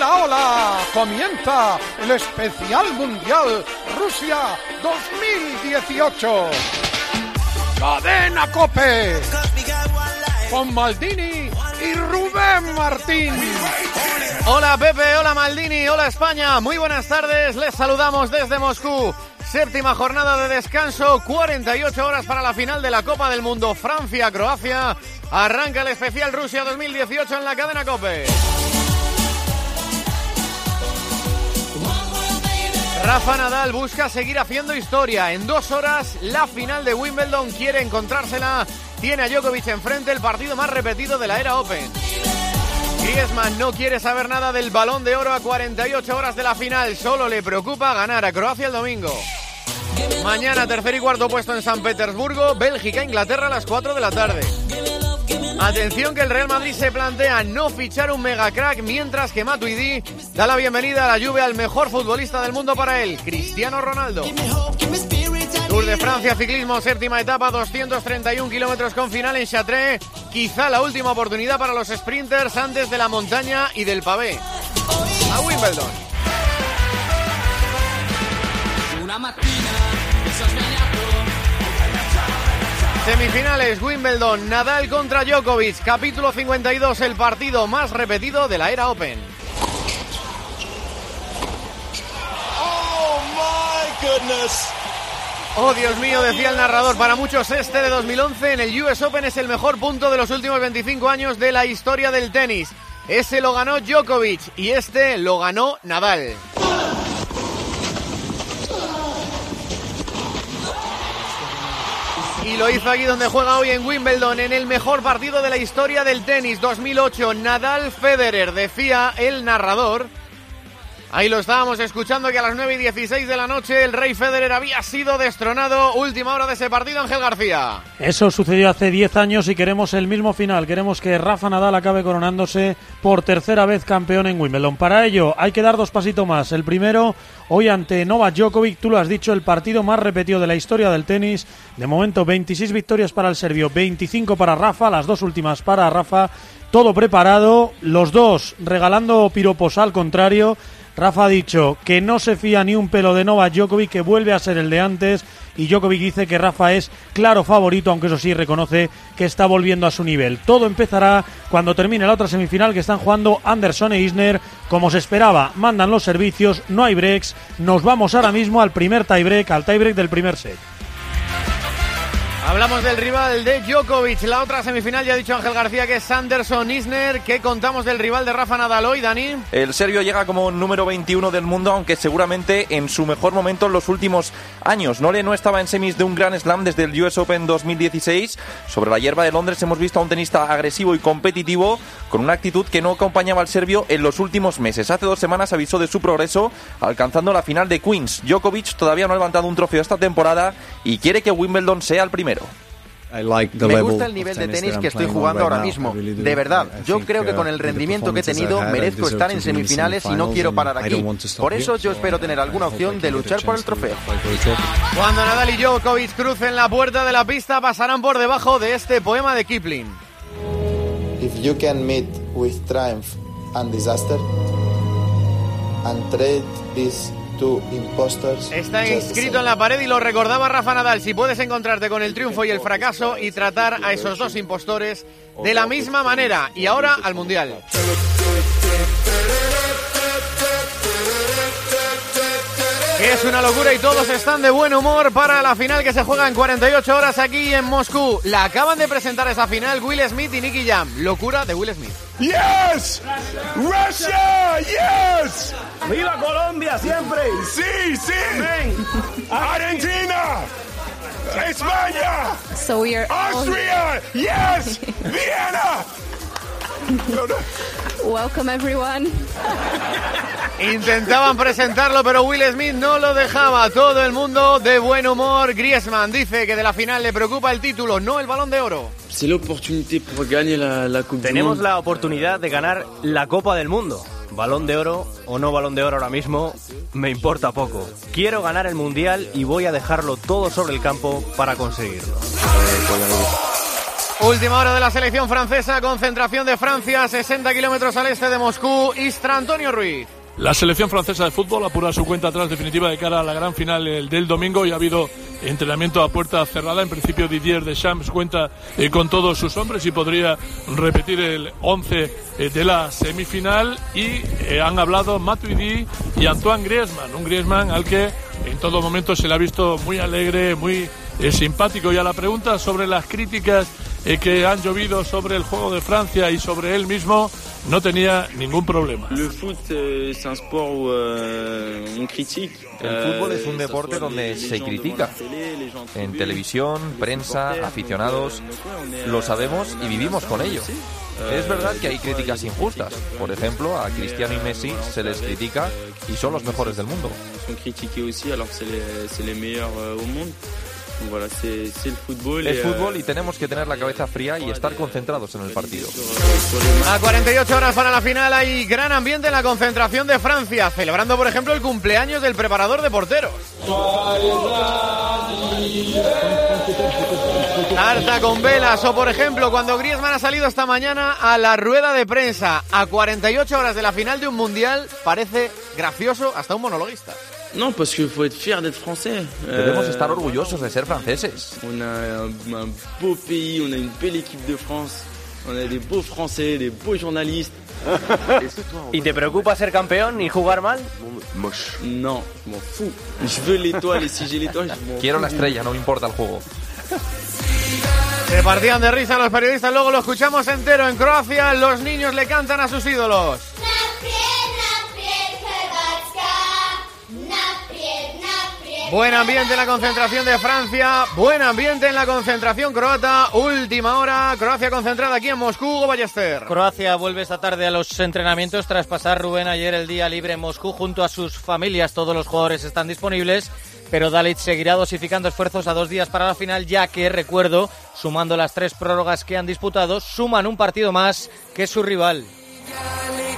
Hola, hola. Comienza el especial mundial Rusia 2018. Cadena Cope. Con Maldini y Rubén Martín. Hola Pepe, hola Maldini, hola España. Muy buenas tardes. Les saludamos desde Moscú. Séptima jornada de descanso, 48 horas para la final de la Copa del Mundo Francia-Croacia. Arranca el especial Rusia 2018 en la cadena Cope. Rafa Nadal busca seguir haciendo historia. En dos horas, la final de Wimbledon quiere encontrársela. Tiene a Djokovic enfrente el partido más repetido de la era Open. Griezmann no quiere saber nada del balón de oro a 48 horas de la final. Solo le preocupa ganar a Croacia el domingo. Mañana tercer y cuarto puesto en San Petersburgo, Bélgica, Inglaterra a las 4 de la tarde. Atención que el Real Madrid se plantea no fichar un mega crack mientras que Matuidi da la bienvenida a la lluvia al mejor futbolista del mundo para él, Cristiano Ronaldo. Tour de Francia, ciclismo, séptima etapa, 231 kilómetros con final en Chartres. Quizá la última oportunidad para los sprinters antes de la montaña y del pavé. A Wimbledon. Semifinales, Wimbledon, Nadal contra Djokovic, capítulo 52, el partido más repetido de la era Open. Oh my goodness. Oh, Dios mío, decía el narrador. Para muchos este de 2011 en el US Open es el mejor punto de los últimos 25 años de la historia del tenis. Ese lo ganó Djokovic y este lo ganó Nadal. Y lo hizo aquí donde juega hoy en Wimbledon, en el mejor partido de la historia del tenis 2008. Nadal Federer, decía el narrador. Ahí lo estábamos escuchando que a las 9 y 16 de la noche el Rey Federer había sido destronado. Última hora de ese partido, Ángel García. Eso sucedió hace 10 años y queremos el mismo final. Queremos que Rafa Nadal acabe coronándose por tercera vez campeón en Wimbledon. Para ello hay que dar dos pasitos más. El primero, hoy ante Novak Djokovic, tú lo has dicho, el partido más repetido de la historia del tenis. De momento 26 victorias para el serbio, 25 para Rafa, las dos últimas para Rafa. Todo preparado, los dos regalando piropos al contrario. Rafa ha dicho que no se fía ni un pelo de Novak Djokovic, que vuelve a ser el de antes. Y Djokovic dice que Rafa es claro favorito, aunque eso sí reconoce que está volviendo a su nivel. Todo empezará cuando termine la otra semifinal que están jugando Anderson e Isner. Como se esperaba, mandan los servicios, no hay breaks. Nos vamos ahora mismo al primer tiebreak, al tiebreak del primer set. Hablamos del rival de Djokovic. La otra semifinal ya ha dicho Ángel García que es Anderson Isner. ¿Qué contamos del rival de Rafa Nadal hoy, Dani? El serbio llega como número 21 del mundo, aunque seguramente en su mejor momento en los últimos años. Nole no estaba en semis de un Grand Slam desde el US Open 2016. Sobre la hierba de Londres hemos visto a un tenista agresivo y competitivo con una actitud que no acompañaba al serbio en los últimos meses. Hace dos semanas avisó de su progreso alcanzando la final de Queens. Djokovic todavía no ha levantado un trofeo esta temporada y quiere que Wimbledon sea el primero. Me gusta el nivel de tenis que estoy jugando ahora mismo. De verdad, yo creo que con el rendimiento que he tenido merezco estar en semifinales y no quiero parar aquí. Por eso yo espero tener alguna opción de luchar por el trofeo. Cuando Nadal y Djokovic crucen la puerta de la pista pasarán por debajo de este poema de Kipling. If you can meet with triumph and disaster and trade Está inscrito en la pared y lo recordaba Rafa Nadal. Si puedes encontrarte con el triunfo y el fracaso y tratar a esos dos impostores de la misma manera. Y ahora al Mundial. Es una locura y todos están de buen humor para la final que se juega en 48 horas aquí en Moscú. La acaban de presentar esa final Will Smith y Nicky Jam. Locura de Will Smith. Yes! Russia! Yes! ¡Viva Colombia siempre! Sí, sí. Argentina. España. So we are Austria. Yes. Vienna. Welcome everyone. Intentaban presentarlo, pero Will Smith no lo dejaba. Todo el mundo de buen humor. Griezmann dice que de la final le preocupa el título, no el balón de oro. Tenemos la oportunidad de ganar la Copa del Mundo. Balón de oro o no balón de oro ahora mismo, me importa poco. Quiero ganar el Mundial y voy a dejarlo todo sobre el campo para conseguirlo. Última hora de la selección francesa, concentración de Francia, 60 kilómetros al este de Moscú. Istra Antonio Ruiz. La selección francesa de fútbol apura su cuenta atrás definitiva de cara a la gran final del domingo y ha habido entrenamiento a puerta cerrada. En principio Didier Deschamps cuenta eh, con todos sus hombres y podría repetir el 11 eh, de la semifinal y eh, han hablado Matuidi y Antoine Griezmann, un Griezmann al que en todo momento se le ha visto muy alegre, muy simpático y a la pregunta sobre las críticas que han llovido sobre el juego de Francia y sobre él mismo no tenía ningún problema. El fútbol es un deporte donde se critica. En televisión, prensa, aficionados, lo sabemos y vivimos con ello. Es verdad que hay críticas injustas. Por ejemplo, a Cristiano y Messi se les critica y son los mejores del mundo. El fútbol. Es fútbol y tenemos que tener la cabeza fría y estar concentrados en el partido. A 48 horas para la final hay gran ambiente en la concentración de Francia, celebrando por ejemplo el cumpleaños del preparador de porteros. Tarta con velas o por ejemplo cuando Griezmann ha salido esta mañana a la rueda de prensa a 48 horas de la final de un mundial parece gracioso hasta un monologuista. No, parce qu'il faut être fier d'être français. Debemos estar orgullosos de ser franceses. On a un, un, beau pays, on a une belle équipe de France, on a des beaux Français, des beaux journalistes. ¿Y te preocupa ser campeón y jugar mal? Moche. No, je m'en fous. Je veux l'étoile et si j'ai l'étoile, je Quiero la estrella, no me importa el juego. Se partían de risa los periodistas, luego lo escuchamos entero en Croacia, los niños le cantan a sus ídolos. Buen ambiente en la concentración de Francia, buen ambiente en la concentración croata. Última hora, Croacia concentrada aquí en Moscú, Ballester. Croacia vuelve esta tarde a los entrenamientos tras pasar Rubén ayer el día libre en Moscú junto a sus familias. Todos los jugadores están disponibles, pero Dalit seguirá dosificando esfuerzos a dos días para la final, ya que, recuerdo, sumando las tres prórrogas que han disputado, suman un partido más que su rival.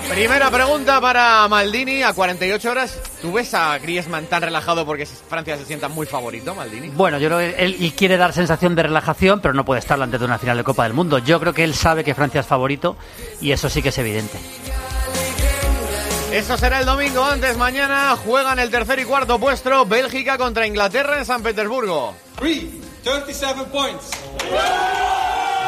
Primera pregunta para Maldini a 48 horas. ¿Tú ves a Griezmann tan relajado porque Francia se sienta muy favorito, Maldini? Bueno, yo creo que él, quiere dar sensación de relajación, pero no puede estar antes de una final de Copa del Mundo. Yo creo que él sabe que Francia es favorito y eso sí que es evidente. Eso será el domingo. Antes, mañana juegan el tercer y cuarto puesto Bélgica contra Inglaterra en San Petersburgo. 37 points.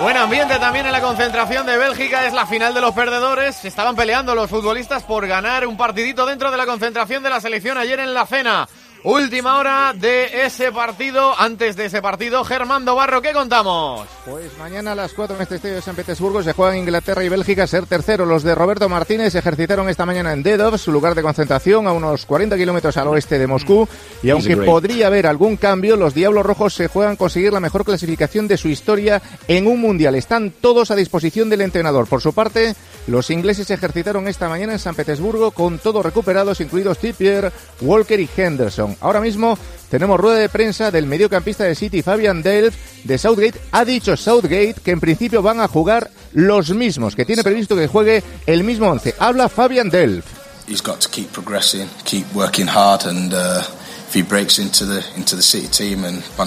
Buen ambiente también en la concentración de Bélgica, es la final de los perdedores. Estaban peleando los futbolistas por ganar un partidito dentro de la concentración de la selección ayer en la cena. Última hora de ese partido. Antes de ese partido, Germán Barro, ¿qué contamos? Pues mañana a las 4 en este estadio de San Petersburgo se juegan Inglaterra y Bélgica ser tercero. Los de Roberto Martínez se ejercitaron esta mañana en Dedov, su lugar de concentración, a unos 40 kilómetros al oeste de Moscú. Y aunque podría haber algún cambio, los Diablos Rojos se juegan conseguir la mejor clasificación de su historia en un mundial. Están todos a disposición del entrenador. Por su parte, los ingleses se ejercitaron esta mañana en San Petersburgo con todos recuperados, incluidos Tippier, Walker y Henderson. Ahora mismo tenemos rueda de prensa del mediocampista de City, Fabian Delft, de Southgate. Ha dicho Southgate que en principio van a jugar los mismos, que tiene previsto que juegue el mismo once. Habla Fabian Delft. He's got to keep progressing, keep working hard and uh,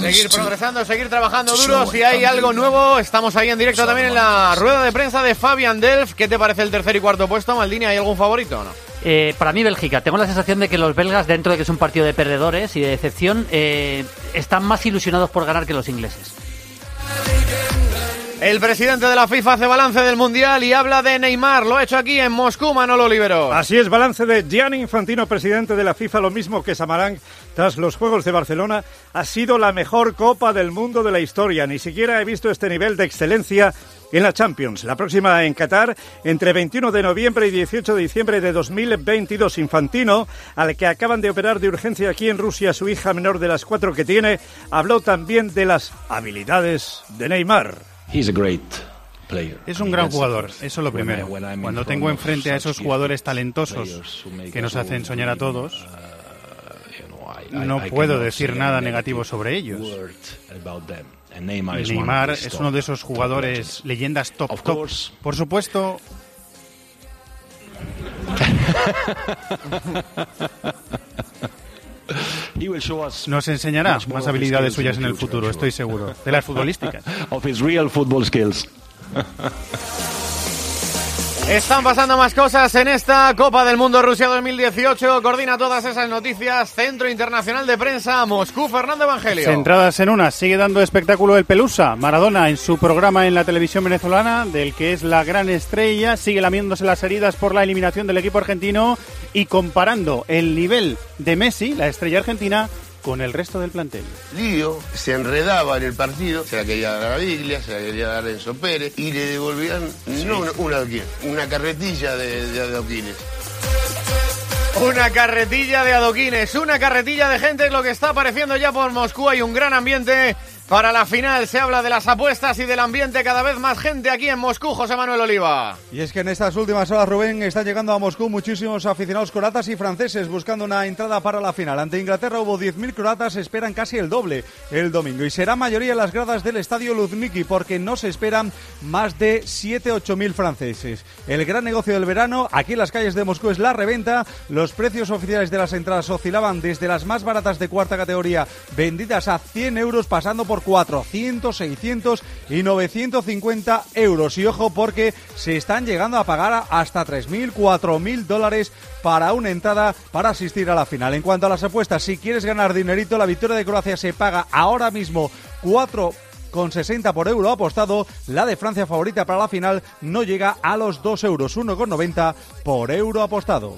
seguir progresando, seguir trabajando duro. Si hay algo nuevo, estamos ahí en directo también en la rueda de prensa de Fabian Delf. ¿Qué te parece el tercer y cuarto puesto, Maldini? ¿Hay algún favorito o no? Eh, para mí Bélgica, tengo la sensación de que los belgas, dentro de que es un partido de perdedores y de decepción, eh, están más ilusionados por ganar que los ingleses. El presidente de la FIFA hace balance del Mundial y habla de Neymar. Lo ha hecho aquí en Moscú, Manolo Libero. Así es, balance de Gianni Infantino, presidente de la FIFA, lo mismo que Samarán tras los Juegos de Barcelona. Ha sido la mejor Copa del Mundo de la historia. Ni siquiera he visto este nivel de excelencia en la Champions. La próxima en Qatar, entre 21 de noviembre y 18 de diciembre de 2022. Infantino, al que acaban de operar de urgencia aquí en Rusia su hija menor de las cuatro que tiene, habló también de las habilidades de Neymar. Es un gran jugador, eso es lo primero. Cuando tengo enfrente a esos jugadores talentosos que nos hacen soñar a todos, uh, no puedo decir nada negativo sobre ellos. Neymar es uno de esos jugadores leyendas top top. Por supuesto. Nos enseñará más habilidades suyas en el futuro, estoy seguro. De las futbolísticas. Están pasando más cosas en esta Copa del Mundo Rusia 2018. Coordina todas esas noticias. Centro Internacional de Prensa, Moscú, Fernando Evangelio. Centradas en una, sigue dando espectáculo el Pelusa. Maradona en su programa en la televisión venezolana, del que es la gran estrella, sigue lamiéndose las heridas por la eliminación del equipo argentino y comparando el nivel de Messi, la estrella argentina, con el resto del plantel. Lío se enredaba en el partido, se la quería dar a Biglia, se la quería dar a Enzo Pérez y le devolvían no una, una, carretilla de, de adoquines. Una carretilla de adoquines, una carretilla de gente es lo que está apareciendo ya por Moscú. Hay un gran ambiente para la final se habla de las apuestas y del ambiente, cada vez más gente aquí en Moscú, José Manuel Oliva. Y es que en estas últimas horas, Rubén, están llegando a Moscú muchísimos aficionados croatas y franceses buscando una entrada para la final. Ante Inglaterra hubo 10.000 croatas, esperan casi el doble el domingo. Y será mayoría las gradas del estadio Luzhniki porque no se esperan más de 7-8.000 franceses. El gran negocio del verano aquí en las calles de Moscú es la reventa. Los precios oficiales de las entradas oscilaban desde las más baratas de cuarta categoría vendidas a 100 euros pasando por 400, 600 y 950 euros. Y ojo porque se están llegando a pagar hasta 3.000, 4.000 dólares para una entrada para asistir a la final. En cuanto a las apuestas, si quieres ganar dinerito, la victoria de Croacia se paga ahora mismo 4 con 60 por euro apostado. La de Francia favorita para la final no llega a los 2 euros, 1,90 por euro apostado.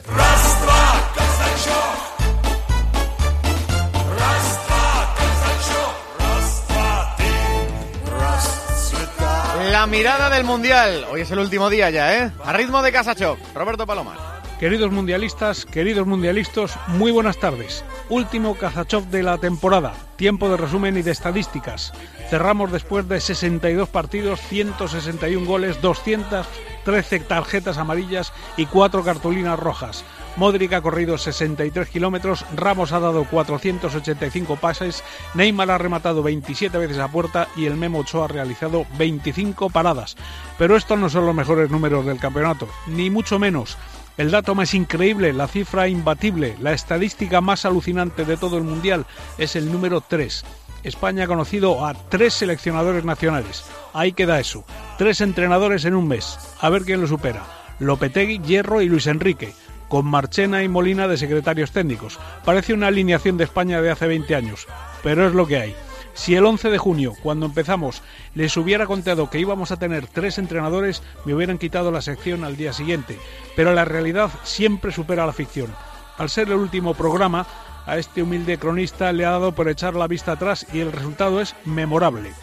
La mirada del Mundial. Hoy es el último día ya, ¿eh? A ritmo de Casachov. Roberto Palomar. Queridos mundialistas, queridos mundialistas, muy buenas tardes. Último Kazachov de la temporada. Tiempo de resumen y de estadísticas. Cerramos después de 62 partidos, 161 goles, 213 tarjetas amarillas y 4 cartulinas rojas. Modric ha corrido 63 kilómetros, Ramos ha dado 485 pases, Neymar ha rematado 27 veces a puerta y el Memo Ochoa ha realizado 25 paradas. Pero estos no son los mejores números del campeonato, ni mucho menos. El dato más increíble, la cifra imbatible, la estadística más alucinante de todo el Mundial es el número 3. España ha conocido a tres seleccionadores nacionales. Ahí queda eso. Tres entrenadores en un mes. A ver quién lo supera. Lopetegui, Hierro y Luis Enrique con Marchena y Molina de secretarios técnicos. Parece una alineación de España de hace 20 años, pero es lo que hay. Si el 11 de junio, cuando empezamos, les hubiera contado que íbamos a tener tres entrenadores, me hubieran quitado la sección al día siguiente. Pero la realidad siempre supera la ficción. Al ser el último programa, a este humilde cronista le ha dado por echar la vista atrás y el resultado es memorable.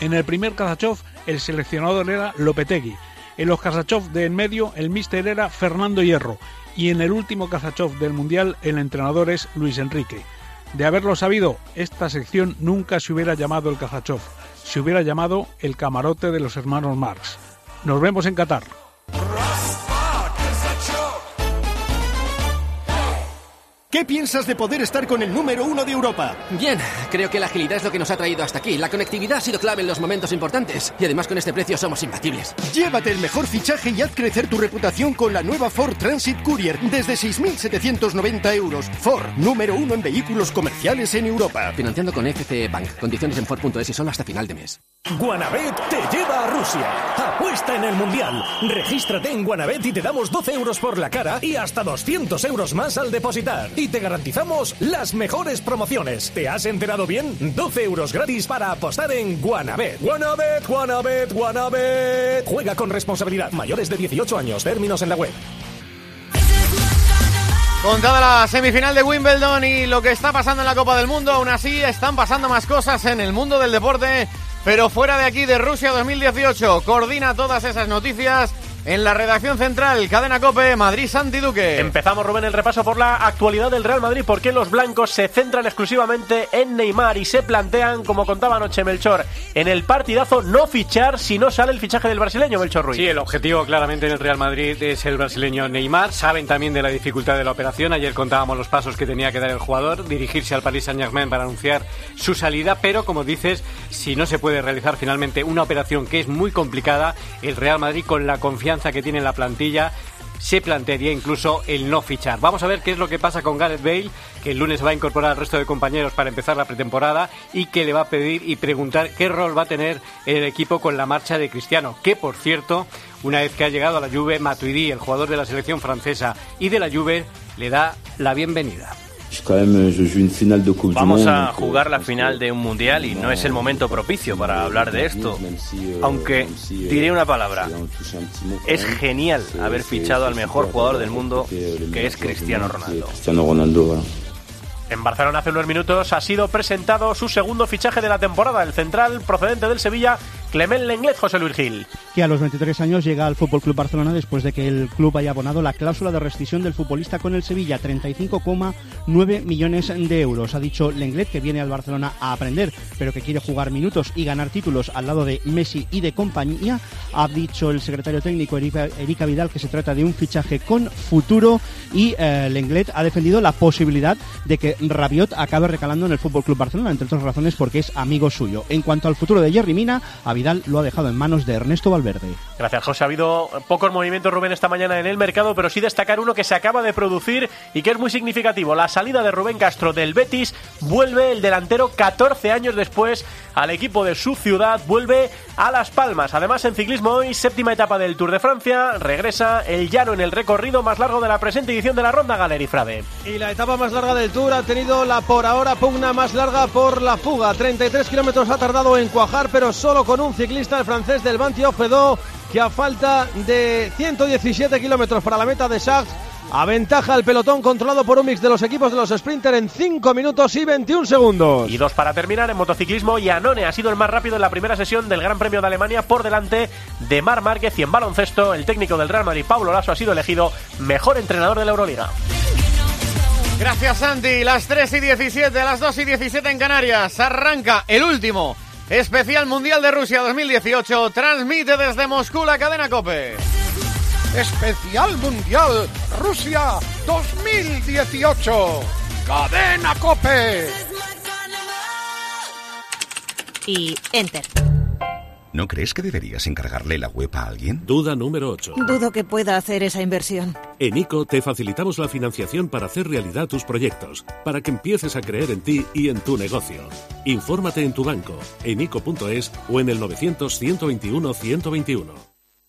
En el primer Kazachov, el seleccionador era Lopetegui, en los Kazachov de en medio, el míster era Fernando Hierro. Y en el último Kazachov del Mundial, el entrenador es Luis Enrique. De haberlo sabido, esta sección nunca se hubiera llamado el Kazachov. Se hubiera llamado el camarote de los hermanos Marx. Nos vemos en Qatar. ¿Qué piensas de poder estar con el número uno de Europa? Bien, creo que la agilidad es lo que nos ha traído hasta aquí. La conectividad ha sido clave en los momentos importantes. Y además con este precio somos imbatibles. Llévate el mejor fichaje y haz crecer tu reputación con la nueva Ford Transit Courier desde 6.790 euros. Ford, número uno en vehículos comerciales en Europa. Financiando con FCE Bank. Condiciones en Ford.es y solo hasta final de mes. Guanabet te lleva a Rusia. Apuesta en el Mundial. Regístrate en Guanabet y te damos 12 euros por la cara y hasta 200 euros más al depositar y te garantizamos las mejores promociones. ¿Te has enterado bien? 12 euros gratis para apostar en Guanabet. Guanabet, Guanabet, Guanabet. Juega con responsabilidad. Mayores de 18 años. Términos en la web. Contada la semifinal de Wimbledon y lo que está pasando en la Copa del Mundo, aún así están pasando más cosas en el mundo del deporte, pero fuera de aquí de Rusia 2018. Coordina todas esas noticias en la redacción central, Cadena Cope, Madrid Santi Duque. Empezamos, Rubén, el repaso por la actualidad del Real Madrid, porque los blancos se centran exclusivamente en Neymar y se plantean, como contaba anoche Melchor, en el partidazo no fichar si no sale el fichaje del brasileño Melchor Ruiz. Sí, el objetivo claramente en el Real Madrid es el brasileño Neymar. Saben también de la dificultad de la operación. Ayer contábamos los pasos que tenía que dar el jugador, dirigirse al Paris Saint-Germain para anunciar su salida, pero como dices, si no se puede realizar finalmente una operación que es muy complicada, el Real Madrid con la confianza que tiene la plantilla se plantearía incluso el no fichar. Vamos a ver qué es lo que pasa con Gareth Bale, que el lunes va a incorporar al resto de compañeros para empezar la pretemporada y que le va a pedir y preguntar qué rol va a tener el equipo con la marcha de Cristiano, que por cierto, una vez que ha llegado a la Juve, Matuidi, el jugador de la selección francesa y de la Juve, le da la bienvenida. Vamos a jugar la final de un mundial y no es el momento propicio para hablar de esto. Aunque diré una palabra. Es genial haber fichado al mejor jugador del mundo, que es Cristiano Ronaldo. En Barcelona hace unos minutos ha sido presentado su segundo fichaje de la temporada, el central procedente del Sevilla, Clement Lenglet, José Luis Gil. Que a los 23 años llega al Fútbol Club Barcelona después de que el club haya abonado la cláusula de rescisión del futbolista con el Sevilla, 35,9 millones de euros. Ha dicho Lenglet que viene al Barcelona a aprender, pero que quiere jugar minutos y ganar títulos al lado de Messi y de compañía. Ha dicho el secretario técnico Erika, Vidal que se trata de un fichaje con futuro y eh, Lenglet ha defendido la posibilidad de que Rabiot acabe recalando en el Fútbol Club Barcelona, entre otras razones porque es amigo suyo. En cuanto al futuro de Jerry Mina, Lo ha dejado en manos de Ernesto Valverde. Gracias, José. Ha habido pocos movimientos, Rubén, esta mañana en el mercado, pero sí destacar uno que se acaba de producir y que es muy significativo. La salida de Rubén Castro del Betis vuelve el delantero 14 años después al equipo de su ciudad, vuelve a Las Palmas. Además, en ciclismo hoy, séptima etapa del Tour de Francia, regresa el llano en el recorrido más largo de la presente edición de la Ronda Galeri Frade. Y la etapa más larga del Tour ha tenido la por ahora pugna más larga por la fuga. 33 kilómetros ha tardado en cuajar, pero solo con un ciclista, el francés del Bantio Fedó, que a falta de 117 kilómetros para la meta de Sachs Aventaja el pelotón controlado por un mix de los equipos de los Sprinter en 5 minutos y 21 segundos. Y dos para terminar en motociclismo. Yanone ha sido el más rápido en la primera sesión del Gran Premio de Alemania por delante de Mar Márquez y en baloncesto el técnico del Real Madrid, Pablo Lasso, ha sido elegido mejor entrenador de la Euroliga. Gracias Santi, las 3 y 17, las 2 y 17 en Canarias. Arranca el último especial Mundial de Rusia 2018. Transmite desde Moscú la cadena Cope. Especial Mundial Rusia 2018. Cadena Cope. Y enter. ¿No crees que deberías encargarle la web a alguien? Duda número 8. Dudo que pueda hacer esa inversión. En ICO te facilitamos la financiación para hacer realidad tus proyectos, para que empieces a creer en ti y en tu negocio. Infórmate en tu banco, en ICO.es o en el 900 121 121.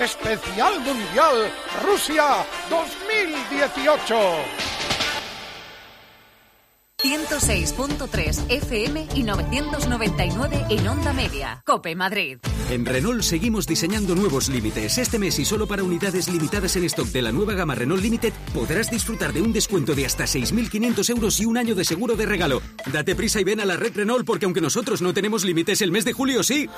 Especial Mundial Rusia 2018. 106.3 FM y 999 en onda media. Cope Madrid. En Renault seguimos diseñando nuevos límites. Este mes y solo para unidades limitadas en stock de la nueva gama Renault Limited podrás disfrutar de un descuento de hasta 6.500 euros y un año de seguro de regalo. Date prisa y ven a la red Renault porque aunque nosotros no tenemos límites, el mes de julio sí.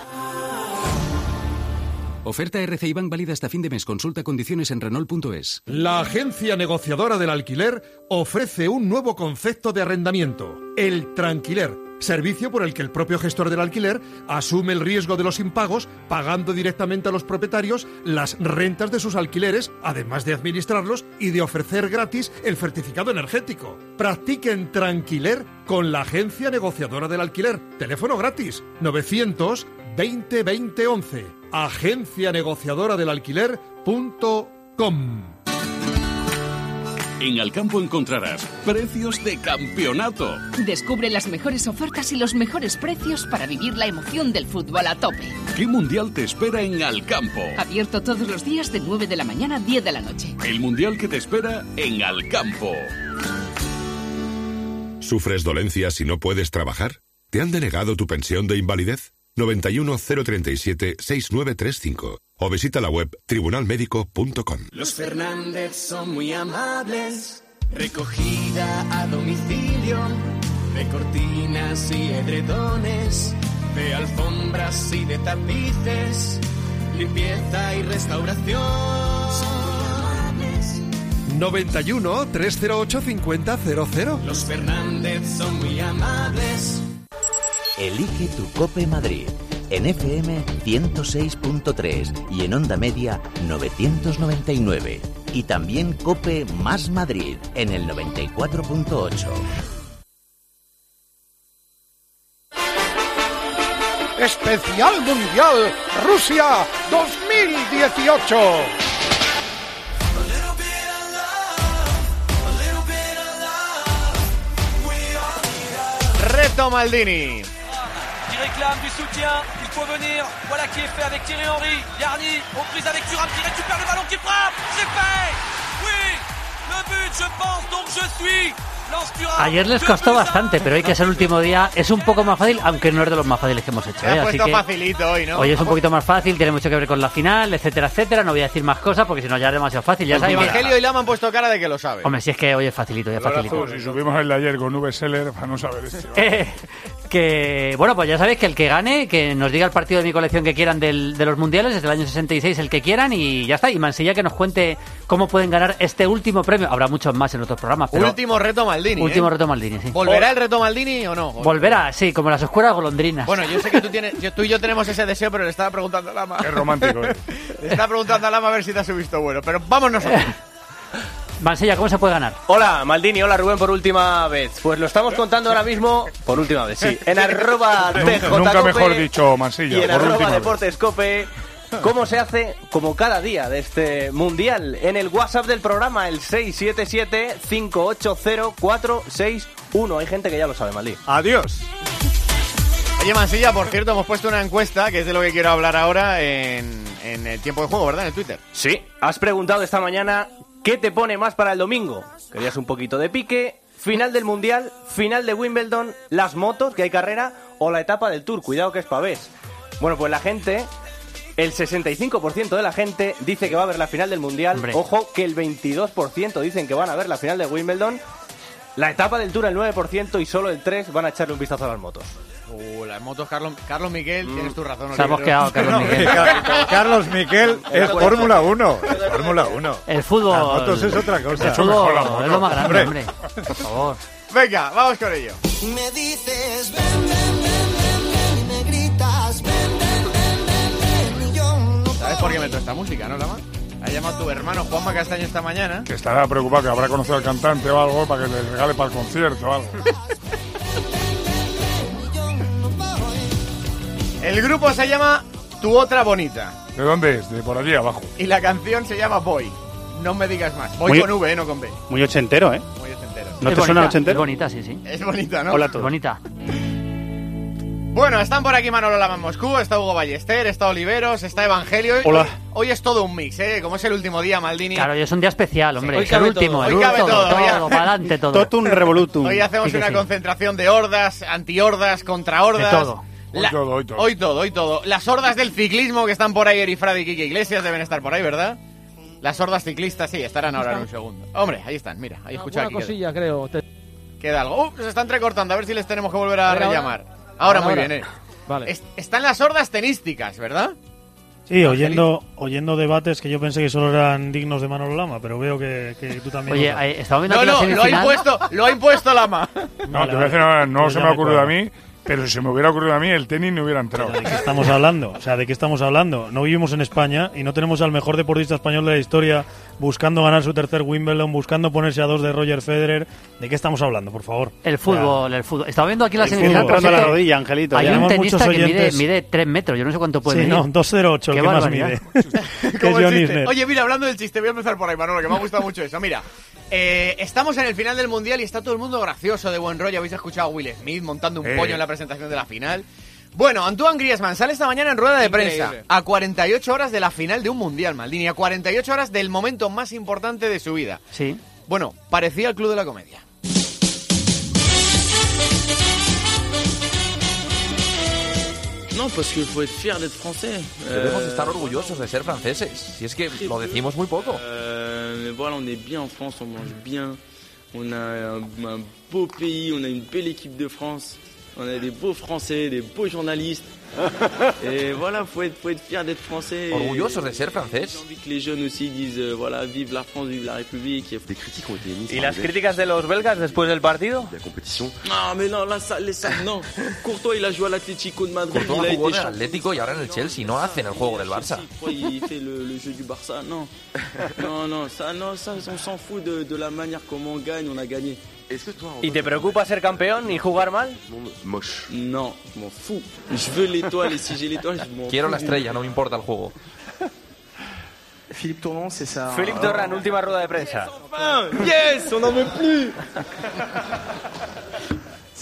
Oferta RCI Bank válida hasta fin de mes. Consulta condiciones en Renault.es. La agencia negociadora del alquiler ofrece un nuevo concepto de arrendamiento, el tranquiler. Servicio por el que el propio gestor del alquiler asume el riesgo de los impagos, pagando directamente a los propietarios las rentas de sus alquileres, además de administrarlos y de ofrecer gratis el certificado energético. Practiquen tranquiler con la agencia negociadora del alquiler. Teléfono gratis 900 20 20 11. Agencia negociadora del alquiler.com. En Alcampo encontrarás precios de campeonato. Descubre las mejores ofertas y los mejores precios para vivir la emoción del fútbol a tope. ¿Qué mundial te espera en Alcampo? Abierto todos los días de 9 de la mañana a 10 de la noche. El mundial que te espera en Alcampo. ¿Sufres dolencias y no puedes trabajar? ¿Te han denegado tu pensión de invalidez? 91 037 6935 o visita la web tribunalmédico.com. Los Fernández son muy amables, recogida a domicilio de cortinas y edredones, de alfombras y de tapices, limpieza y restauración 91 308 5000. Los Fernández son muy amables. Elige tu Cope Madrid en FM 106.3 y en Onda Media 999. Y también Cope Más Madrid en el 94.8. Especial Mundial Rusia 2018. Reto Maldini. Réclame du soutien. Il faut venir. Voilà qui est fait avec Thierry Henry. Garni, reprise avec Thuram qui récupère le ballon qui frappe. C'est fait Oui Le but, je pense, donc je suis Lance Thuram. Ayer les costó bastante, pero hoy que es el último día es un poco más fácil, aunque no es de los más fáciles que hemos hecho. ¿eh? ha Así puesto que facilito hoy, ¿no? hoy es un poquito más fácil, tiene mucho que ver con la final, etcétera, etcétera. No voy a decir más cosas porque si no ya es demasiado fácil. Ya sabéis Evangelio y Lama han puesto cara de que lo sabe. Hombre, si es que hoy es facilito, ya facilito. Si subimos el de ayer con V-Seller, para no saber. Eh, que bueno, pues ya sabéis que el que gane, que nos diga el partido de mi colección que quieran del- de los mundiales, desde el año 66 el que quieran y ya está. Y Mansilla que nos cuente cómo pueden ganar este último premio. Habrá muchos más en otros programas, pero Último reto Maldini. último ¿eh? reto Maldini, sí. ¿Volverá el reto Maldini o no? Volverá, sí, como las oscuras golondrinas. Bueno, yo sé que tú, tienes, yo- tú y yo tenemos ese deseo, pero le estaba preguntando a Lama. Qué romántico, ¿eh? Le estaba preguntando a Lama a ver si te has visto bueno. Pero vamos Mansilla, ¿cómo se puede ganar? Hola, Maldini, hola Rubén por última vez. Pues lo estamos contando ahora mismo, por última vez, sí, en arroba Nunca, TJ nunca mejor dicho, Mansilla. y en por arroba. Deportes Cope. ¿Cómo se hace? Como cada día de este mundial. En el WhatsApp del programa, el 677-580-461. Hay gente que ya lo sabe, Maldini. Adiós. Oye, Mansilla, por cierto, hemos puesto una encuesta, que es de lo que quiero hablar ahora, en, en el tiempo de juego, ¿verdad? En el Twitter. Sí, has preguntado esta mañana qué te pone más para el domingo. Querías un poquito de pique, final del Mundial, final de Wimbledon, las motos, que hay carrera, o la etapa del Tour. Cuidado que es pavés. Bueno, pues la gente, el 65% de la gente dice que va a ver la final del Mundial. Hombre. Ojo que el 22% dicen que van a ver la final de Wimbledon. La etapa del Tour el 9% y solo el 3% van a echarle un vistazo a las motos. Uh, las motos, Carlos, Carlos Miguel, tienes tu razón. Se ha mosqueado, Carlos Miguel. Carlos Miquel es Fórmula 1. es Fórmula 1. El fútbol. Las motos es otra cosa. El fútbol es lo más grande, hombre. Por favor. Venga, vamos con ello. Me dices ven, ven, ven, ven, ven, y me gritas ven, ven, ven, ven, ven, y yo no ¿Sabes por qué meto esta música, no, Lama? Ha llamado tu hermano Juanma Castaño esta mañana. Que estará preocupado que habrá conocido al cantante o algo para que le regale para el concierto o algo. El grupo se llama Tu Otra Bonita. ¿De dónde es? De por allí abajo. Y la canción se llama Boy. No me digas más. Voy Muy- con V, eh, no con B. Muy ochentero, ¿eh? Muy ochentero. ¿No Es te suena bonita, ochentero? Es bonita, sí, sí. Es bonita, ¿no? Hola a Es todos. bonita. Bueno, están por aquí Manolo Lama en Moscú, está Hugo Ballester, está Oliveros, está Evangelio. Hoy- Hola. Hoy es todo un mix, ¿eh? Como es el último día, Maldini. Claro, y es un día especial, hombre. hoy es el cabe último, todo, el hoy cabe último, todo, todo, ya. para adelante todo. Totum revolutum. Hoy hacemos Sí que una sí. concentración de hordas, anti-hordas, contra hordas. De todo. Hoy La- todo, hoy todo. Hoy todo, hoy todo. Las hordas del ciclismo que están por ahí, Erifradi y Kike Iglesias, deben estar por ahí, ¿verdad? Las hordas ciclistas, sí, estarán ahora en un segundo. Hombre, ahí están, mira, ahí escucha aquí. Queda, cosilla, creo. Te- queda algo. Uh, se está entrecortando, a ver si les tenemos que volver a A ver, ahora. rellamar. Ahora, Ahora, muy ahora. bien, eh. Vale. Est- están las hordas tenísticas, ¿verdad? Sí, oyendo, oyendo debates que yo pensé que solo eran dignos de Manolo Lama, pero veo que, que tú también. Oye, eh, estamos viendo No, no, lo ha impuesto, lo ha impuesto Lama. No, te voy a decir, no, no Pues se me ha ocurrido a mí, pero si se me hubiera ocurrido a mí, el tenis no hubiera entrado. ¿De qué estamos hablando? O sea, ¿de qué estamos hablando? No vivimos en España y no tenemos al mejor deportista español de la historia buscando ganar su tercer Wimbledon, buscando ponerse a dos de Roger Federer. ¿De qué estamos hablando, por favor? El fútbol, el fútbol. Estaba viendo aquí la semifinal. la rodilla, Angelito, Hay ya. un tenista muchos que mide, mide 3 metros. Yo no sé cuánto puede Sí, medir. no, 2.08, el Qué que más mide. que. Oye, mira, hablando del chiste, voy a empezar por ahí, Manolo, que me ha gustado mucho eso. Mira, eh, estamos en el final del Mundial y está todo el mundo gracioso, de buen rollo. Habéis escuchado a Will Smith montando un Eh. pollo en la presentación de la final. Bueno, Antoine Griezmann sale esta mañana en rueda de Increíble. prensa a 48 horas de la final de un Mundial, Maldini, a 48 horas del momento más importante de su vida. Sí. Bueno, parecía el club de la comedia. No, pues faut être fier d'être français. Debemos Euh, estar orgullosos de ser franceses, si es que lo decimos muy poco. Mais voilà, on est bien en France, on mange bien. On a un, un beau pays, on a une belle équipe de France. On est des beaux Français, des beaux journalistes. Et voilà, faut être, faut être fier d'être français. Orgullosos de ser francés. J'ai envie que les jeunes aussi disent, euh, voilà, vive la France, vive la République. Des critiques ont été émises. ¿Y las críticas de los belgas después del partido? La compétition. Non, mais non, là, ça, les, ça, non. Courtois, il a joué à l'Atlético de Madrid. Courtois il a jugó en Atlético y ahora en el Chelsea. No hacen el juego del Barça. Il fait le, le jeu du Barça Non. Non, non, ça, non, ça, on s'en fout de, de la manière comment on gagne, on a gagné. ¿Y te preocupa ser campeón y jugar mal? Moche. Non, je m'en fous. Je veux l'étoile et si j'ai l'étoile, je m'en Quiero la estrella, no me importa el juego. Philippe Tournon, c'est ça. Philippe Torran, última rueda de prensa. Yes, on n'en veut plus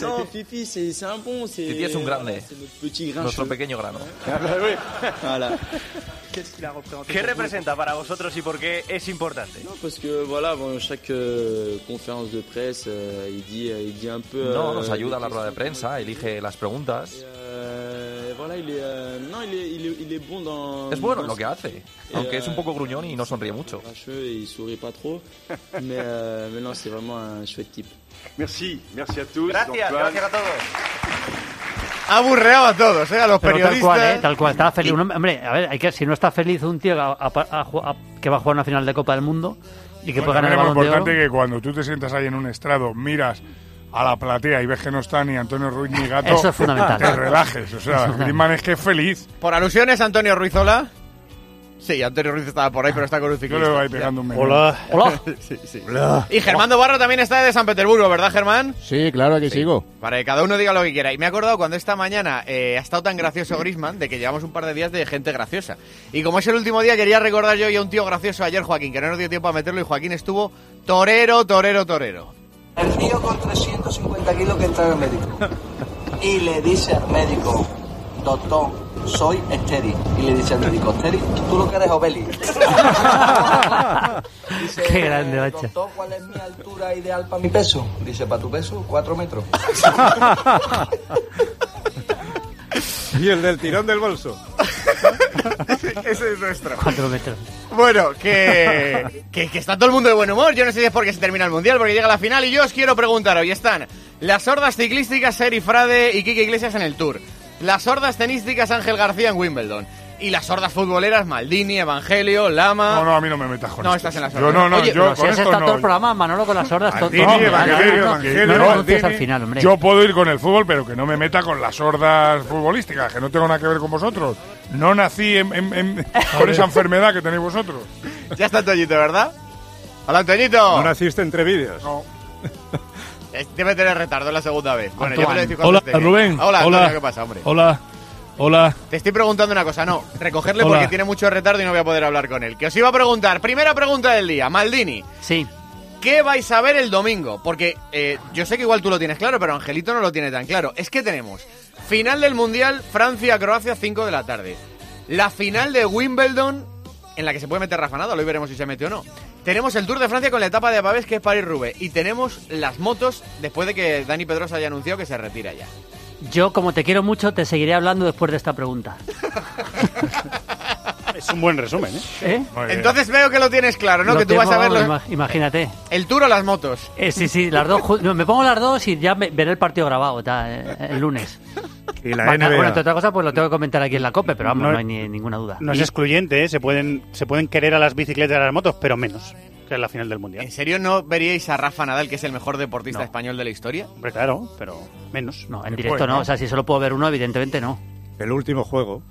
Non, Fifi, c'est un bon, c'est... Titi es un grande. C'est notre petit grincheux. Nuestro pequeño grano. Ah bah oui. Voilà. Qu'est-ce qu'il a représenté ¿Qué pour vous representa para vosotros y por qué es importante? Non, parce que voilà, bon, chaque euh, conférence de presse, euh, il, dit, euh, il dit un peu... No, euh, nos ayuda a la rueda de prensa, elige las preguntas. Euh, voilà, il est, euh, non, il est, il est, il est bon dans... Es bueno en dans lo que hace, Et, aunque es un poco gruñón y no sonríe mucho. Cracheux et il sourit pas trop. mais, euh, mais non, c'est vraiment un chouette type. Merci, merci à tous. Gracias, Antoine. gracias a todos. Aburreaba a todos, ¿eh? A los Pero tal periodistas. cual, ¿eh? Tal cual, estaba feliz. Un hombre, a ver, hay que, si no está feliz un tío a- a- a ju- a- que va a jugar una final de Copa del Mundo y que Bueno, puede ganar el también es balón muy de oro. importante que cuando tú te sientas ahí en un estrado, miras a la platea y ves que no está ni Antonio Ruiz ni Gato, Eso es fundamental. te relajes. O sea, Griezmann es que es feliz. Por alusiones, Antonio Ruizola. Sí, Antonio Ruiz estaba por ahí, pero está con un Yo ciclista. le voy pegando un menú. Hola. Hola. Sí, sí. Y Germán Barro también está de San Petersburgo, ¿verdad, Germán? Sí, claro que sigo. Para que cada uno diga lo que quiera. Y me he acordado cuando esta mañana eh, ha estado tan gracioso Grisman de que llevamos un par de días de gente graciosa. Y como es el último día, quería recordar yo y a un tío gracioso ayer, Joaquín, que no nos dio tiempo a meterlo y Joaquín estuvo torero, torero, torero. El tío con 350 kilos que entra al médico. Y le dice al médico, doctor, soy estéril. Y le dice al médico, estéril, tú lo que eres Obeli. Dice, Qué grande. Doctor, ¿cuál es mi altura ideal para mi peso? Dice, para tu peso, 4 metros. Y el del tirón del bolso. Ese es nuestro. Cuatro metros. Bueno, que, que, que está todo el mundo de buen humor. Yo no sé si es porque se termina el mundial, porque llega la final. Y yo os quiero preguntar: hoy están las hordas ciclísticas Seri Frade y Kike Iglesias en el Tour, las hordas tenísticas Ángel García en Wimbledon. Y las hordas futboleras Maldini, Evangelio, Lama. No, no, a mí no me metas con No, esto. estás en las Yo hordas. no, no, Oye, yo Pero si con has esto estado todo no. el programa, Manolo, con las hordas. todo- Maldini, Evangelio, no, no, Evangelio, no al final, hombre. Yo puedo ir con el fútbol, pero que no me meta con las hordas futbolísticas, que no tengo nada que ver con vosotros. No nací en- en- en- con esa enfermedad que tenéis vosotros. Ya está Toñito, ¿verdad? Hola, Toñito. No naciste entre vídeos. No. Debe tener retardo la segunda vez. Bueno, yo me lo Hola, esté. Rubén. Hola, Hola. Antonio, ¿qué pasa, hombre? Hola. Hola. Te estoy preguntando una cosa, no, recogerle Hola. porque tiene mucho retardo y no voy a poder hablar con él. Que os iba a preguntar, primera pregunta del día, Maldini. Sí. ¿Qué vais a ver el domingo? Porque eh, yo sé que igual tú lo tienes claro, pero Angelito no lo tiene tan claro. Es que tenemos final del Mundial Francia-Croacia 5 de la tarde. La final de Wimbledon, en la que se puede meter Rafa Nadal, hoy veremos si se mete o no. Tenemos el Tour de Francia con la etapa de Pavés, que es París-Roubaix. Y tenemos las motos, después de que Dani Pedrosa haya anunciado que se retira ya. Yo, como te quiero mucho, te seguiré hablando después de esta pregunta. Es un buen resumen, ¿eh? ¿Eh? Entonces veo que lo tienes claro, ¿no? Lo que tú vas a ver tengo, los- ima- Imagínate. el Tour o las motos. Eh, sí, sí, las dos. no, me pongo las dos y ya me- veré el partido grabado ta, eh, el lunes. Y la Bueno, NBA. bueno, entre otras cosas, pues lo tengo que comentar aquí en la COPE, pero vamos, No- no, hay ni, ninguna duda. No es excluyente, ¿eh? se pueden se pueden querer a las bicicletas y a las motos, pero menos que en la final del mundial. ¿En serio no veríais a Rafa Nadal, que es el mejor deportista No. español de la historia? Hombre, claro, pero menos. No, en directo no. O sea, si solo puedo ver uno, evidentemente no. El último juego.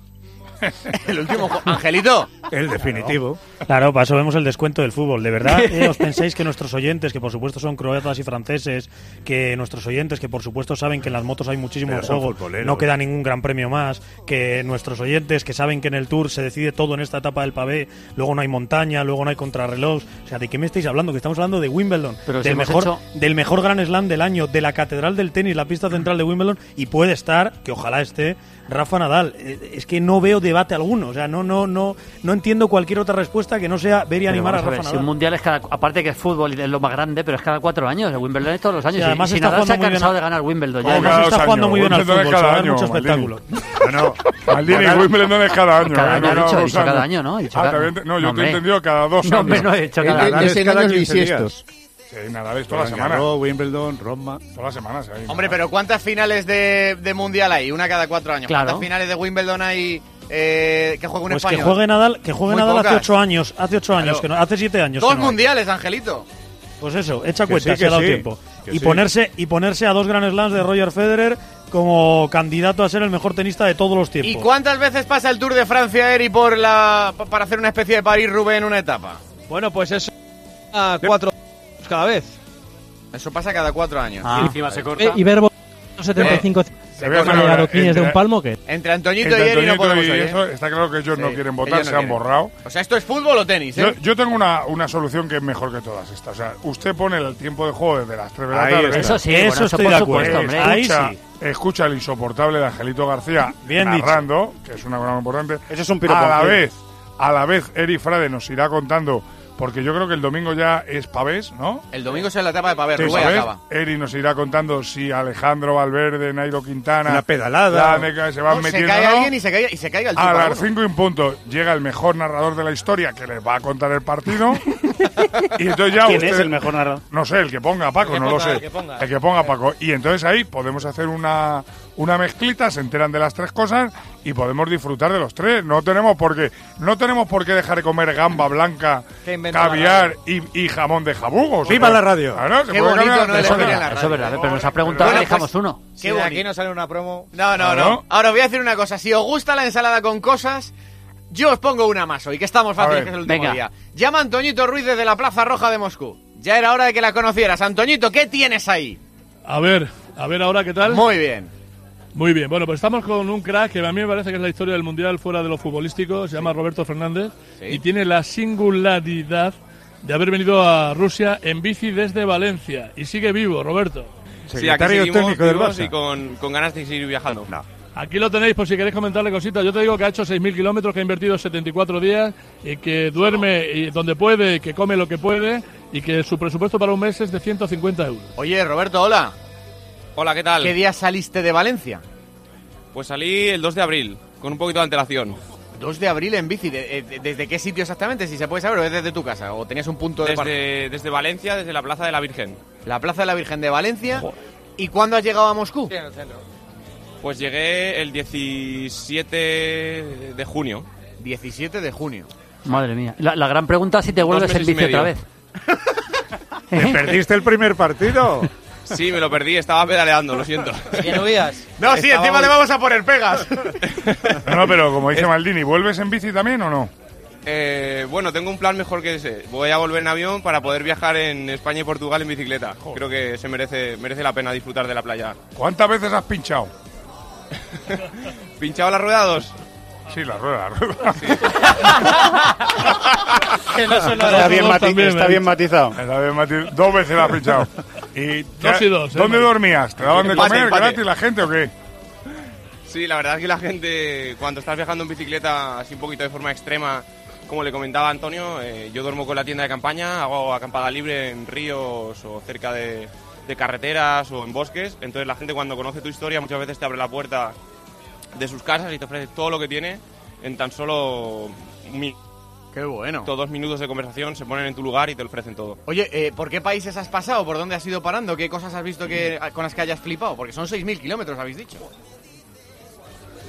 el último Angelito. El definitivo. Claro, para eso vemos el descuento del fútbol. ¿De verdad eh, os pensáis que nuestros oyentes, que por supuesto son croatas y franceses, que nuestros oyentes, que por supuesto saben que en las motos hay muchísimo Pero juego, no queda ningún gran premio más, que nuestros oyentes, que saben que en el Tour se decide todo en esta etapa del pavé, luego no hay montaña, luego no hay contrarreloj, o sea, ¿de qué me estáis hablando? Que estamos hablando de Wimbledon, Pero del, mejor, hecho- del mejor Gran Slam del año, de la catedral del tenis, la pista central de Wimbledon, y puede estar, que ojalá esté, Rafa Nadal. Eh, Es que no veo debate alguno, o sea, no, no, no, no entiendo cualquier otra respuesta que no sea ver y Pero animar a Rafa ver, si Nadal. un mundial es cada. Aparte que es fútbol y es lo más grande, pero es cada cuatro años. El Wimbledon es todos los años. Sí, Y- además y si está Nadal se ha cansado de ganar Wimbledon. Ya, Además está jugando muy bien al Wimbledon es fútbol, cada año, mucho espectáculo. No, no, Maldini y Wimbledon es cada año. Cada ¿eh? año No, no, dicho, dicho cada años. año, ¿no? Ah, no, yo No, te he hombre. entendido cada dos No, años. hombre, no he dicho cada año. es cada años 15 días. Sí, Nadal es toda la semana. Garros, Wimbledon, Roma. Todas las semanas. Hombre, pero ¿cuántas finales de, de mundial hay? Una cada cuatro años. Claro. ¿Cuántas finales de Wimbledon hay eh, que juegue un Pues que español? juegue Nadal, que juegue Muy Nadal hace pocas. ocho años, hace ocho años, Claro. que no, hace siete años. Dos que no hay. mundiales, Angelito. Pues eso, echa Que cuenta, sí, se ha que dado sí, tiempo. que Y sí. ponerse, y ponerse a dos Grand Slams de Roger Federer como candidato a ser el mejor tenista de todos los tiempos. ¿Y cuántas veces pasa el Tour de Francia, Eri, por la, pa- para hacer una especie de París-Roubaix en una etapa? Bueno, pues eso a cuatro cada vez. Eso pasa cada cuatro años. Ah. Y encima se corta. Eh, y Verbo 75 Se han Kines de un entre- palmo que Entre Antoñito Entre y Eri no Antoñito podemos y hoy, ¿eh? eso, está claro que ellos no Sí, quieren ellos votar, no se han quieren. borrado. O sea, ¿esto es fútbol o tenis, Yo, eh? yo tengo una, una solución que es mejor que todas estas. O sea, usted pone el tiempo de juego desde las 3 de la tarde. Eso sí, Eso bueno, eso estoy por de supuesto, acuerdo. hombre. Ahí escucha, sí. escucha el insoportable de Angelito García Bien dicho. narrando, que es una cosa muy importante. Eso es un piropo. A la vez, a la vez, Eri Frade nos irá contando, porque yo creo que el domingo ya es Pavés, ¿no? El domingo es la etapa de Pavés. acaba. Eri nos irá contando si Alejandro Valverde, Nairo Quintana, Una pedalada. la se van No, se metiendo. cae ¿no? alguien y se, cae, y se caiga el tipo. A las alguno. 5 y un punto llega el mejor narrador de la historia que les va a contar el partido. y entonces ya ¿Quién usted- es el mejor narrador? No sé, el que ponga a Paco, que no lo sé. el que ponga. El que ponga a Paco. Y entonces ahí podemos hacer una, una mezclita, se enteran de las tres cosas y podemos disfrutar de los tres. No tenemos por qué, no tenemos por qué dejar de comer gamba blanca, caviar y, y jamón de jabugos. ¡Viva la radio! Claro, se Qué puede bonito, ¿no? ponen la Eso es radio. verdad, pero nos ha preguntado, Bueno, elijamos pues- uno. Qué bonito. no sale una promo. No, no, no. Ahora os voy a decir una cosa. Si os gusta la ensalada con cosas, yo os pongo una más hoy, que estamos A fáciles, que es el último Venga. día. Llama Antoñito Ruiz desde la Plaza Roja de Moscú. Ya era hora de que la conocieras. Antoñito, ¿qué tienes ahí? A ver, a ver ahora qué tal. Muy bien. Muy bien, bueno, pues estamos con un crack que a mí me parece que es la historia del Mundial fuera de lo futbolístico, se llama Roberto Fernández y tiene la singularidad de haber venido a Rusia en bici desde Valencia y sigue vivo, Roberto. Sí, aquí Secretario seguimos técnico del vivos Barça. y con, con ganas de seguir viajando. Aquí lo tenéis por si queréis comentarle cositas. Yo te digo que ha hecho 6.000 kilómetros, que ha invertido 74 días y que duerme y donde puede, que come lo que puede y que su presupuesto para un mes es de 150 euros. Oye, Roberto, hola. Hola, ¿qué tal? ¿Qué día saliste de Valencia? Pues salí el 2 de abril, con un poquito de antelación. 2 de abril en bici. ¿De- de- ¿Desde qué sitio exactamente? Si se puede saber, o es desde tu casa. ¿O tenías un punto de? Desde, desde Valencia, desde la Plaza de la Virgen. La Plaza de la Virgen de Valencia. ¿Y cuándo has llegado a Moscú? Pues llegué el 17 de junio. 17 de junio. Madre mía. La, la gran pregunta es si te vuelves en bici otra vez. ¿Te perdiste el primer partido? Sí, me lo perdí, estaba pedaleando, lo siento. ¿Que no huías? No, sí, Estaba encima muy- le vamos a poner pegas. No, no, pero como dice Maldini, ¿vuelves en bici también o no? Eh, bueno, tengo un plan mejor que ese. Voy a volver en avión para poder viajar en España y Portugal en bicicleta. Creo que se merece, merece la pena disfrutar de la playa. ¿Cuántas veces has pinchado? ¿Pinchado las ruedas dos? Sí, la rueda, la rueda. Está bien, mati- está bien matizado. Está bien mati- Dos veces la has pinchado. Y Dos y dos, ¿eh? ¿Dónde dormías? ¿Te daban de Empate, comer empate. gratis la gente o qué? Sí, la verdad es que la gente, cuando estás viajando en bicicleta, así un poquito de forma extrema, como le comentaba Antonio, eh, yo duermo con la tienda de campaña, hago acampada libre en ríos o cerca de, de carreteras o en bosques. Entonces la gente cuando conoce tu historia muchas veces te abre la puerta de sus casas y te ofrece todo lo que tiene en tan solo un minuto, Qué bueno. dos minutos de conversación, se ponen en tu lugar y te ofrecen todo. Oye, eh, ¿por qué países has pasado? ¿Por dónde has ido parando? ¿Qué cosas has visto que, con las que hayas flipado? Porque son 6.000 kilómetros, habéis dicho.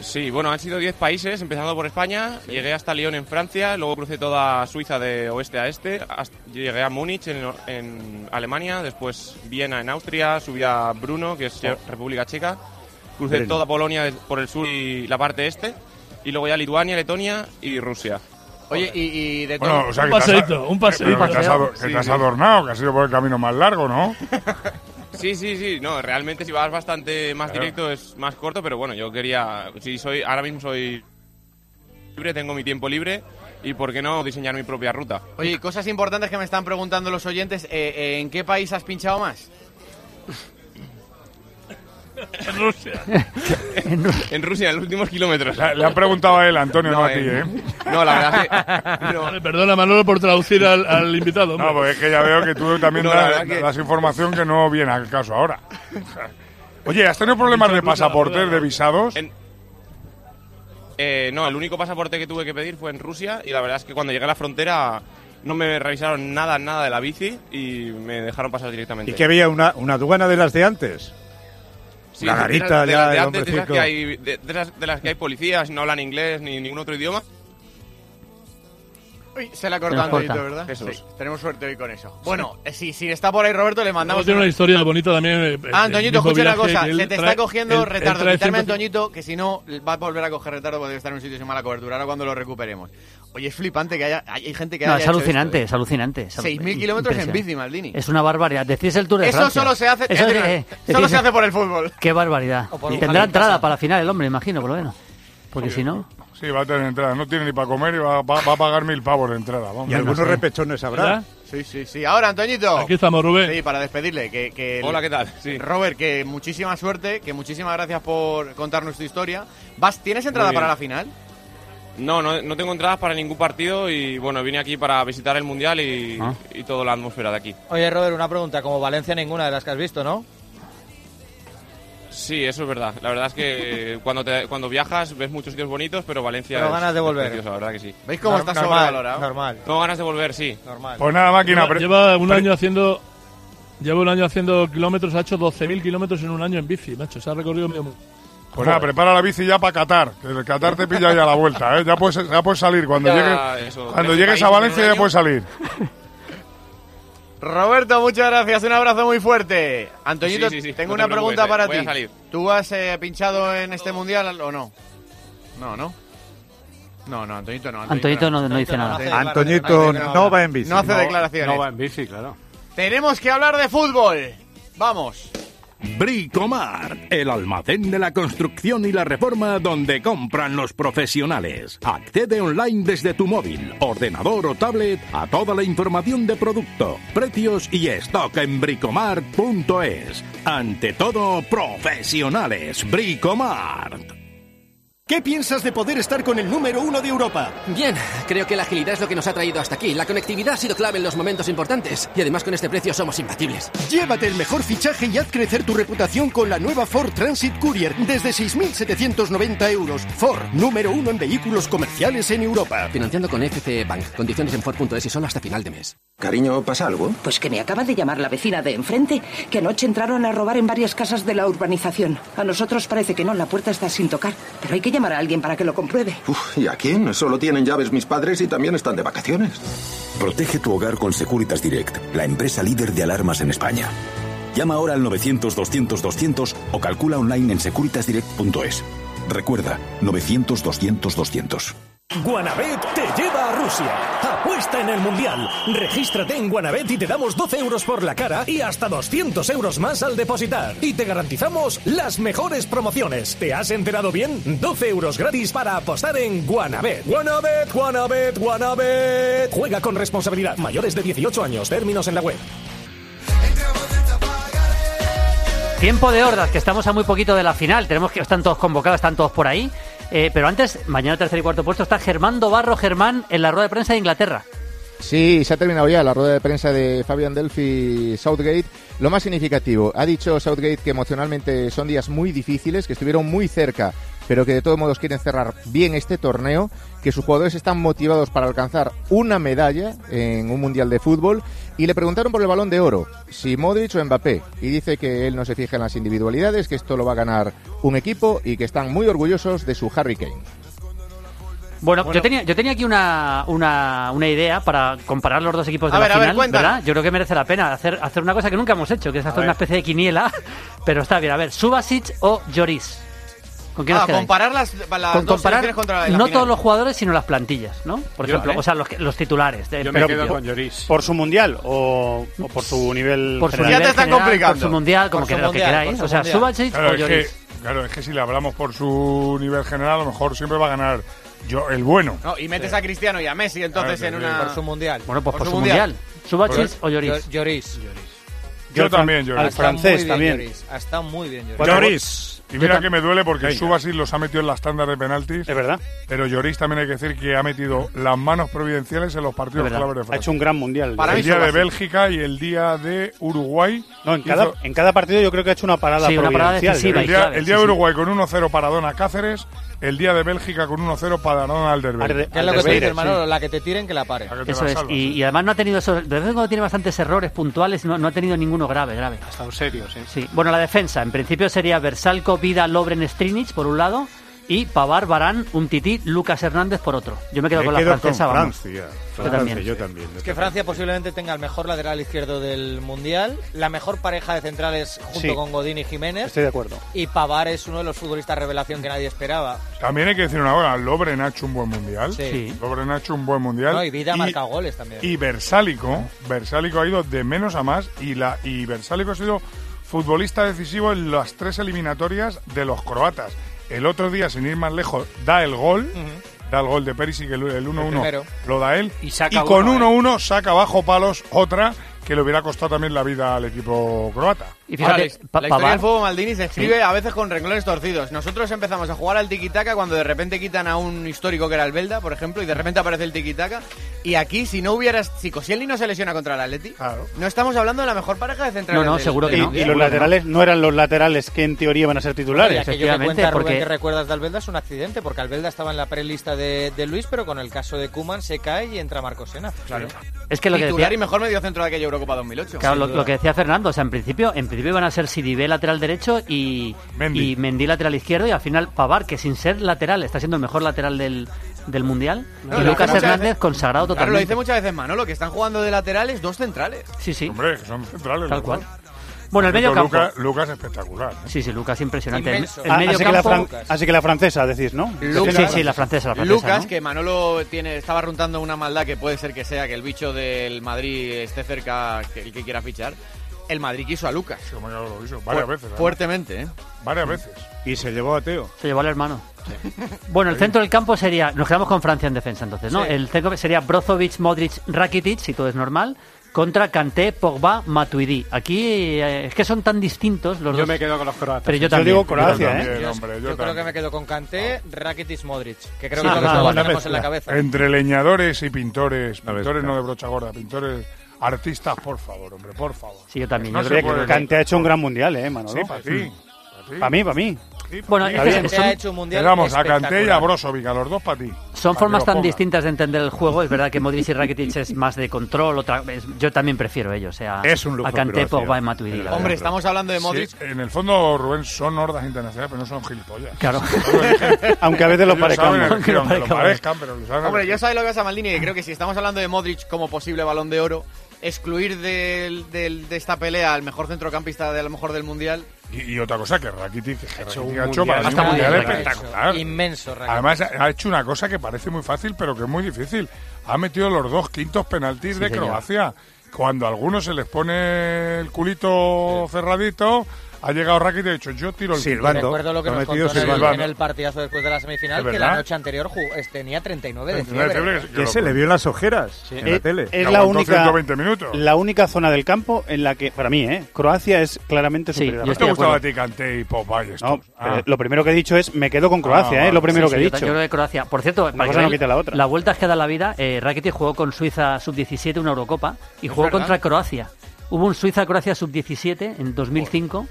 Sí, bueno, han sido 10 países, empezando por España. Llegué hasta Lyon en Francia, luego crucé toda Suiza de oeste a este. hasta- llegué a Múnich en, en Alemania, después Viena en Austria, subí a Brno, que es República Checa. Crucé toda Polonia por el sur y la parte este. Y luego ya Lituania, Letonia y Rusia. Oye, y, y de Bueno, todo. o sea Un paseíto, un paseíto. pero que te has, ado- que Sí, te has sí. adornado, que has ido por el camino más largo, ¿no? Sí, sí, sí, no, realmente si vas bastante más Claro. directo es más corto, pero bueno, yo quería, si soy, ahora mismo soy libre, tengo mi tiempo libre y por qué no diseñar mi propia ruta. Oye, cosas importantes que me están preguntando los oyentes. eh, eh, ¿En qué país has pinchado más? En Rusia. En Rusia, en los últimos kilómetros. Le, le han preguntado a él, Antonio, no, No, a ti, eh. No, la verdad es que no. Vale, perdona, Manolo, por traducir al, al invitado. hombre. No, pues es que ya veo que tú también No, das, verdad que- das información que no viene al caso ahora. Oye, ¿has tenido problemas de pasaportes, de visados? En- Eh, no, el único pasaporte que tuve que pedir fue en Rusia y la verdad es que cuando llegué a la frontera no me revisaron nada, nada de la bici y me dejaron pasar directamente. ¿Y que había una, una aduana de las de antes? Sí, la de- garita de, ya, las de el antes, de, que hay, de, de las, de las que hay policías, no hablan inglés ni ningún otro idioma. Uy, se la ha cortado ¿verdad? Eso Sí, tenemos suerte hoy con eso. Bueno, eh, si, si está por ahí Roberto, le Luego mandamos... tiene un- una historia bonita también. eh, Ah, Antoñito, escucha una cosa. Se te trae- está cogiendo él- retardo. Quitarme a 100%. Antoñito, que si no va a volver a coger retardo porque estar en un sitio sin mala cobertura. Ahora cuando lo recuperemos. Oye, es flipante que haya... Hay gente que No, haya es hecho alucinante, esto, es alucinante. es alu- 6.000 kilómetros en bici, Maldini. Es una barbaridad. Decís el Tour de Eso Francia. solo se hace- Eso, eh, solo se hace por el fútbol. Qué barbaridad. Y tendrá entrada para la final el hombre, imagino, por lo menos. Porque si no... Sí, va a tener entrada. No tiene ni para comer y va, va- va a pagar mil pavos de entrada. Vamos. Y algunos repechones habrá. Sí, sí, sí. Ahora, Antoñito. Aquí estamos, Rubén. Sí, para despedirle. Que, Hola, ¿qué tal? Sí. Robert, que muchísima suerte, que muchísimas gracias por contarnos tu historia. ¿Vas, ¿Tienes entrada para la final? No, no, no tengo entradas para ningún partido y bueno, vine aquí para visitar el Mundial y, Ah. y toda la atmósfera de aquí. Oye, Robert, una pregunta. Como Valencia, ninguna de las que has visto, ¿no? Sí, eso es verdad. La verdad es que cuando, te- cuando viajas ves muchos sitios bonitos, pero Valencia es- ganas de volver. precioso, la verdad que sí. ¿Veis cómo está sobrevalorado? Normal. Tengo ganas de volver, sí. Normal. Pues nada, máquina. Lleva, lleva un año haciendo. Lleva un año haciendo kilómetros, ha hecho 12.000 kilómetros en un año en bici, macho. Se ha recorrido medio mundo. Pues nada, prepara la bici ya para Qatar. Que el Qatar te pilla ya a la vuelta, ¿eh? Ya puedes, ya puedes salir. Cuando, Ya, llegues, eso, cuando 13 llegues a Valencia ya puedes salir. Roberto, muchas gracias. Un abrazo muy fuerte. Antoñito, Sí, sí, sí, tengo no una te pregunta para voy a ti. ¿Tú has eh, pinchado en este mundial o no? No, no. No, no, Antoñito no. Antoñito no, no dice nada. Antoñito no va en bici. No hace declaraciones. No va en bici, claro. Tenemos que hablar de fútbol. Vamos. Bricomar, el almacén de la construcción y la reforma donde compran los profesionales. Accede online desde tu móvil, ordenador o tablet a toda la información de producto, precios y stock en bricomart.es. Ante todo, profesionales. Bricomart. ¿Qué piensas de poder estar con el número uno de Europa? Bien, creo que la agilidad es lo que nos ha traído hasta aquí. La conectividad ha sido clave en los momentos importantes. Y además con este precio somos imbatibles. Llévate el mejor fichaje y haz crecer tu reputación con la nueva Ford Transit Courier desde 6.790 euros. Ford, número uno en vehículos comerciales en Europa. Financiando con FCE Bank. Condiciones en Ford.es y solo hasta final de mes. Cariño, ¿pasa algo? Pues que me acaba de llamar la vecina de enfrente, que anoche entraron a robar en varias casas de la urbanización. A nosotros parece que no, la puerta está sin tocar, pero hay que llamar a alguien para que lo compruebe. Uf, ¿y a quién? Solo tienen llaves mis padres y también están de vacaciones. Protege tu hogar con Securitas Direct, la empresa líder de alarmas en España. Llama ahora al 900-200-200 o calcula online en securitasdirect.es. Recuerda, 900-200-200. Guanabet te lleva a Rusia. Apuesta en el Mundial. Regístrate en Guanabet y te damos 12 euros por la cara y hasta 200 euros más al depositar. Y te garantizamos las mejores promociones. ¿Te has enterado bien? 12 euros gratis para apostar en Guanabet. Guanabet, Guanabet, Guanabet. Juega con responsabilidad. Mayores de 18 años. Términos en la web. Tiempo de hordas, que estamos a muy poquito de la final. Tenemos que están todos convocados, están todos por ahí. Eh, pero antes, mañana tercer y cuarto puesto está Germán Dobarro Germán en la rueda de prensa de Inglaterra. Sí, se ha terminado ya la rueda de prensa de Fabian Delphi Southgate. Lo más significativo, ha dicho Southgate que emocionalmente son días muy difíciles, que estuvieron muy cerca, pero que de todos modos quieren cerrar bien este torneo, que sus jugadores están motivados para alcanzar una medalla en un mundial de fútbol. Y le preguntaron por el balón de oro, si Modric o Mbappé. Y dice que él no se fija en las individualidades, que esto lo va a ganar un equipo y que están muy orgullosos de su Harry Kane. Bueno, Yo, tenía, yo tenía aquí una, una, una idea para comparar los dos equipos de A la ver, a ver, final. ¿verdad? Yo creo que merece la pena hacer, hacer una cosa que nunca hemos hecho, que es hacer una especie de quiniela, pero está bien. A ver, Subasic o Lloris. ¿Con quién Ah, os quedáis? comparar las, las Con dos comparar selecciones contra la no final. todos los jugadores, sino las plantillas, ¿no? Por Yo, ejemplo, ¿eh? o sea, los, que- los titulares. de- Yo pero- me quedo con Lloris. ¿Por su mundial o, o por su nivel por su general? nivel general, Por su mundial, como su que, lo que mundial, queráis. O sea, mundial. Subasic Claro o que, Lloris. claro, es que si le hablamos por su nivel general, a lo mejor siempre va a ganar yo el bueno. No, y metes a Cristiano y a Messi entonces Claro, en una... Por su mundial. Bueno, pues por, su mundial. Subasic o Lloris. Lloris. Yo Yo también, al Lloris. Ha estado francés muy bien también. Ha estado muy bien Lloris. Lloris. Y mira que me duele porque Venga. Subasic los ha metido en las tandas de penaltis. Es verdad. Pero Lloris también hay que decir que ha metido las manos providenciales en los partidos claves de Ha Francia. hecho un gran mundial. el día de Bélgica y el día de Uruguay. No, en cada, en cada partido yo creo que ha hecho una parada Sí, una parada providencial. decisiva el día, clave, el día sí, de sí. Uruguay con 1-0 Paradona Cáceres, el día de Bélgica con 1-0 para Donald Alderweireld. ¿Qué es lo que te dice, Manolo? La que te tiren, que la pare. Eso es. Y, y además no ha tenido esos, de vez en cuando tiene bastantes errores puntuales, no, no ha tenido ninguno grave, grave. Ha estado serio, sí. Sí. Bueno, la defensa, en principio sería Versalco, Vida, Lobren, Strinic por un lado y Pavar, Barán, un tití, Lucas Hernández por otro. Yo me quedo Me con la francesa, con vamos. Francia. Yo también. yo también. Es que Francia posiblemente tenga el mejor lateral izquierdo del Mundial, la mejor pareja de centrales junto Sí. con Godín y Jiménez. Estoy de acuerdo. Y Pavar es uno de los futbolistas revelación que nadie esperaba. También hay que decir una cosa, Lobren ha hecho un buen mundial. Sí. Lobren ha hecho un buen mundial. No, y Vida ha marcado goles también. Y Versálico, Versálico ha ido de menos a más y la y Versálico ha sido futbolista decisivo en las tres eliminatorias de los croatas. El otro día, sin ir más lejos, da el gol, da el gol de Perisic, el el 1-1 primero. lo da él, Y saca con uno, 1-1 saca bajo palos otra que le hubiera costado también la vida al equipo croata. Y Ahora, fíjate, la Pa- historia del fútbol Maldini se escribe a veces con renglones torcidos. Nosotros empezamos a jugar al tiki-taka cuando de repente quitan a un histórico que era el Belda, por ejemplo, y de repente aparece el tiki-taka. Y aquí, si no hubiera, si Koscielny no se lesiona contra el Atleti, no estamos hablando de la mejor pareja de centrales. No, no, del- seguro que Y, no. y Mundial. los laterales no eran los laterales que en teoría iban a ser Claro, y titulares. que efectivamente, Rubén porque- que recuerdas de Albelda es un accidente, porque Albelda estaba en la prelista de, de Luis, pero con el caso de Kuman se cae y entra Marcos Sena. Claro. Es que lo que Titular decía, y mejor mediocentro de aquella Eurocopa 2008. claro, lo, lo que decía Fernando, o sea, en principio, en principio iban a ser Sidibé lateral derecho y Mendy. y Mendy lateral izquierdo y al final Pavar, que sin ser lateral está siendo el mejor lateral del, del mundial No, y lo Lucas Hernández veces- consagrado Claro, lo totalmente. dice muchas veces Manolo, que están jugando de laterales dos centrales. Sí, sí, Hombre, que son centrales. tal cual. dos. Bueno, el medio campo. Lucas, Lucas espectacular. ¿eh? Sí, sí, Lucas impresionante. El, el Ah, medio así, que la campo. así que la francesa, decís, ¿no? Lucas- Sí, sí, la francesa, la francesa. Lucas, ¿no? que Manolo tiene, estaba runtando una maldad que puede ser que sea que el bicho del Madrid esté cerca, que el que quiera fichar. El Madrid quiso a Lucas. Sí, como ya lo hizo varias Fu- veces. además. Fuertemente, ¿eh? Varias veces. Y se llevó a Teo. Se llevó al hermano. Bueno, el centro del campo sería. Nos quedamos con Francia en defensa entonces, ¿no? Sí. El centro sería Brozovic, Modric, Rakitic, si todo es normal. Contra Kanté, Pogba, Matuidi. Aquí eh, es que son tan distintos los Yo dos. me quedo con los croatas. Pero yo Yo también. digo Croacia, también, ¿eh? Yo, hombre, yo yo creo que también. me quedo con Kanté, Rakitic, Modric, que creo Sí, que es lo que ajá, todos una tenemos en la cabeza. Entre leñadores y pintores, pintores no de brocha gorda, pintores artistas, por favor, hombre, por favor. Sí, yo también. No yo se creo que- Kanté ha hecho un gran mundial, ¿eh, Manolo? Sí, para ti. Para mí, para mí. Bueno, sí, es sí. que Kanté son- ha hecho un mundial Llegamos a Kanté y a. Brozovic, a los dos para ti. Son Pa' formas tan distintas de entender el juego. Es verdad que Modric y Rakitic es más de control. Otra, es- yo también prefiero ellos. O sea, Es un lujo a Kanté. Pogba y Matuidi. Hombre, estamos hablando de Modric. Sí, en el fondo, Rubén, son hordas internacionales, pero no son gilipollas. Claro. Aunque a veces lo saben Aunque lo aunque lo parezcamos. parezcan, pero lo saben Hombre, yo sabes lo que pasa, Maldini, que creo que si estamos hablando de Modric como posible balón de oro, excluir del- del- de esta pelea al mejor centrocampista de a lo mejor del Mundial. Y, y otra cosa que Rakitic, que hecho Rakitic un ha hecho mundial. para Hasta un mundial espectacular. Inmenso, Rakitic. Además, ha ha hecho una cosa que parece muy fácil, pero que es muy difícil. Ha metido los dos quintos penaltis Sí, de señor. Croacia. Cuando a algunos se les pone el culito cerradito, ha llegado Rakitic y ha dicho, yo tiro el Silbando. Recuerdo lo que nos ha metido contó en el, en el partidazo después de la semifinal, ¿Es que la noche anterior jugó- es- tenía 39 de 39 de fiebre. fiebre, que- Que se le vio en las ojeras en la Eh, tele. Es la única, 120 minutos. la única zona del campo en la que, para mí, ¿eh? Croacia es claramente Sí, superior. yo ¿No te gustaba a ti Kanté y estos? No, Ah. lo primero que he dicho es me quedo con Croacia, Ah, ¿eh? Lo primero Sí, que sí, he dicho. yo creo que Croacia. Por cierto, para cosa no quita la otra. Las vueltas que da la vida, eh, Rakitic jugó con Suiza sub-17 una Eurocopa y Es jugó verdad. contra Croacia. Hubo un Suiza-Croacia sub-17 en 2005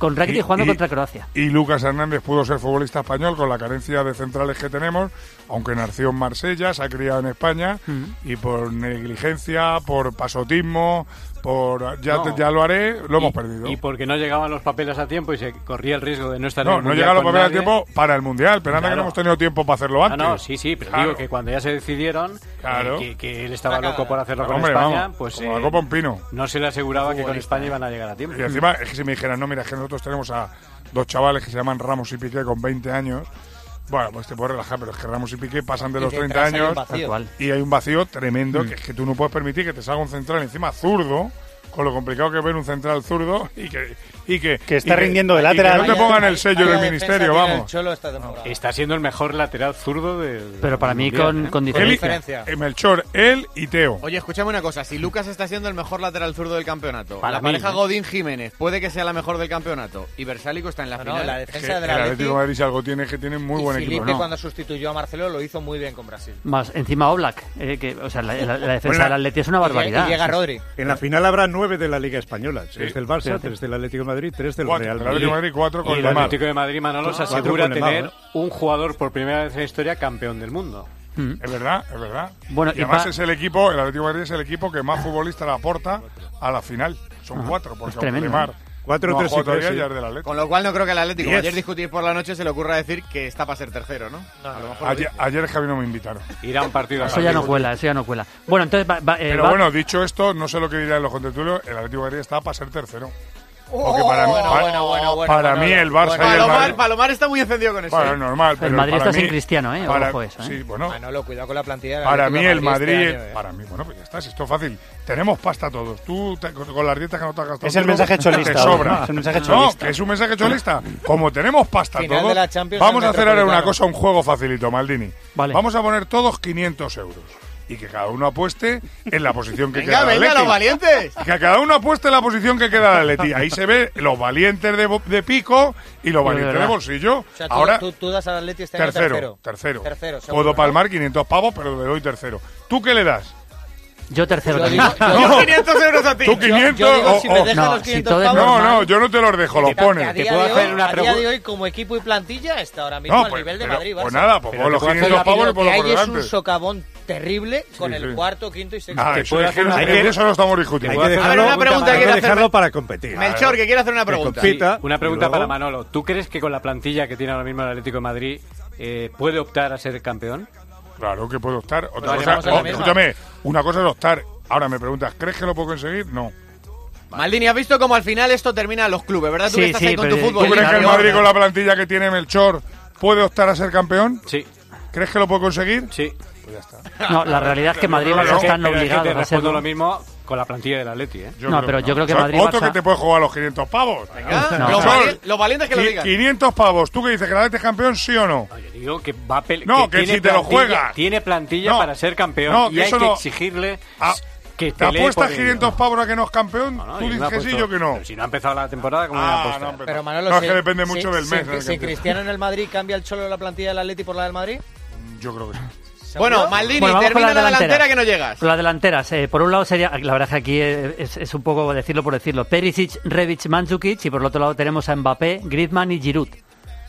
con Rakitic Y- jugando y- contra Croacia. Y Lucas Hernández pudo ser futbolista español con la carencia de centrales que tenemos, aunque nació en Marsella, se ha criado en España y por negligencia, por pasotismo, por ya, No. te- ya lo haré, lo hemos perdido. Y porque no llegaban los papeles a tiempo y se corría el riesgo de no estar en no, el no Mundial llega los papeles a tiempo para el Mundial, pero anda que Claro. no hemos tenido tiempo para hacerlo Ah, antes. no, sí, sí, pero Claro. digo que cuando ya se decidieron Claro. eh, que, que él estaba loco por hacerlo con Hombre, España, vamos, pues como la eh, copa un pino. no se le aseguraba que con España iban a llegar a tiempo. Y encima es que si me dijeran, no, mira, es que nosotros tenemos a dos chavales que se llaman Ramos y Piqué con 20 años, bueno, pues te puedes relajar, pero es que Ramos y Piqué pasan de Y los detrás 30 hay un años y hay un vacío tremendo que es que tú no puedes permitir que te salga un central encima zurdo con lo complicado que es ver un central zurdo y que y que, Que está y rindiendo de y que lateral. no te pongan el sello del defensa ministerio vamos esta. Está siendo el mejor lateral zurdo de. Pero para mí con, con él y- diferencia. eh, Melchor él y Teo Oye, escúchame una cosa, si Lucas está siendo el mejor lateral zurdo del campeonato, Para la mí, pareja ¿eh? Godín Jiménez puede que sea la mejor del campeonato y Versálico está en la No, no, final. la Es que defensa el Atlético de Madrid si algo tiene que tiene muy y buen Felipe equipo ¿no? cuando sustituyó a Marcelo lo hizo muy bien con Brasil. Más encima Oblak, eh, que, o sea, la, la- la defensa Bueno, del Atleti es una barbaridad. Y llega Rodri. En la final habrá nueve de la Liga Española. Tres del Barça, Fíjate. tres del Atlético de Madrid Madrid, tres del cuatro, Real Madrid. Atlético de Madrid, cuatro con el Lemar. Atlético de Madrid, Manolo, se asegura Lemar, tener un jugador por primera vez en la historia campeón del mundo. Mm. Es verdad, es verdad. Bueno, y, y además pa... es el equipo, el Atlético de Madrid es el equipo que más futbolistas le aporta a la final. Son Ajá. cuatro, porque es tremendo, Lemar... ¿eh? 4 no, 3 y sí. Con lo cual no creo que el Atlético, yes. ayer discutí por la noche, se le ocurra decir que está para ser tercero, ¿no? no, no a lo mejor ayer, ayer, Javi no me invitaron. Irá un partido. eso ya no cuela, eso ya no cuela. Bueno, entonces va, va, eh, Pero va... bueno, dicho esto, no sé lo que dirán los contentulos, el Atlético de Madrid está para ser tercero. Para, mí, bueno, bueno, bueno, bueno, para mí el Barça y el Palomar, Madrid... Palomar está muy encendido con eso. Bueno, normal. Pero el Madrid está sin Cristiano, ¿eh? Para, eso, ¿eh? Bueno. Manolo, cuidado con la plantilla. Para mí el Madrid... Este ¿eh? Para mí, bueno, pues ya está, esto es fácil. Tenemos pasta todos. Tú, con las dietas que no te has gastado... Es el mensaje cholista. Te sobra. No, mensaje cholista. Que es un mensaje cholista. Como tenemos pasta todos, vamos a hacer ahora una cosa, un juego facilito, Maldini. Vale. Vamos a poner todos 500 euros y que cada uno apueste en la posición que venga, queda venga, venga, los valientes! Que cada uno apueste en la posición que queda la Leti. Ahí se ve los valientes de, de pico y los valientes de bolsillo. O sea, Ahora, tú, tú das a este tercero, año tercero. Tercero. tercero seguro, Puedo palmar 500 pavos, pero le doy tercero. ¿Tú qué le das? Yo tercero yo digo, yo 500 euros a ti. Tú 500 yo, digo, oh, si oh, oh. Me no, los 500 si pavos, no, no, yo no te los dejo, los pones. A, día, puedo hacer hoy, una a día de hoy, como equipo y plantilla, está ahora mismo no, pues, al nivel pero, de Madrid. Pues, nada, pues los 500 pavos y por lo que hay es un socavón terrible con el cuarto, quinto y sexto. Ah, puede Eso lo estamos discutiendo. Hay que a ver, una pregunta que dejarlo para competir. Melchor, que quiere hacer una pregunta. Una pregunta para Manolo. ¿Tú crees que con la plantilla que tiene ahora mismo el Atlético de Madrid eh, puede optar a ser campeón? Claro que puede optar. Pues oh, escúchame, una cosa es optar. Ahora me preguntas, ¿crees que lo puedo conseguir? No. Maldini, has visto cómo al final esto termina en los clubes, ¿verdad? Tú sí, sí, ahí con tu fútbol. ¿Tú crees que el Madrid con la plantilla que tiene Melchor puede optar a ser campeón? Sí. ¿Crees que lo puede conseguir? Sí. Pues ya está. No, la realidad es que Madrid y Barça están obligados a hacerlo. lo mismo con la plantilla del Atleti, ¿eh? No, pero yo creo que Madrid Otro que te puede jugar los 500 pavos. Venga, no. los, valientes, que lo digan. 500 pavos. ¿Tú que dices que el Atleti es campeón, sí o no? Yo digo que va a No, que, si te lo juegas. Tiene plantilla para ser campeón no, y hay que exigirle... Ah, que te apuestas 500 pavos a que no es campeón, no, no, tú dices que sí, yo que no. Pero si no ha empezado la temporada, ¿cómo ah, pues no, pero, Manolo, no, es que depende mucho si, del mes. Si, si Cristiano en el Madrid cambia el cholo de la plantilla del Atleti por la del Madrid. Yo creo que sí. Bueno, Maldini, termina la, la delantera. que no llegas. Por las delanteras, por un lado sería, la verdad es que aquí es, un poco decirlo por decirlo, Perisic, Revic, Mandzukic y por el otro lado tenemos a Mbappé, Griezmann y Giroud.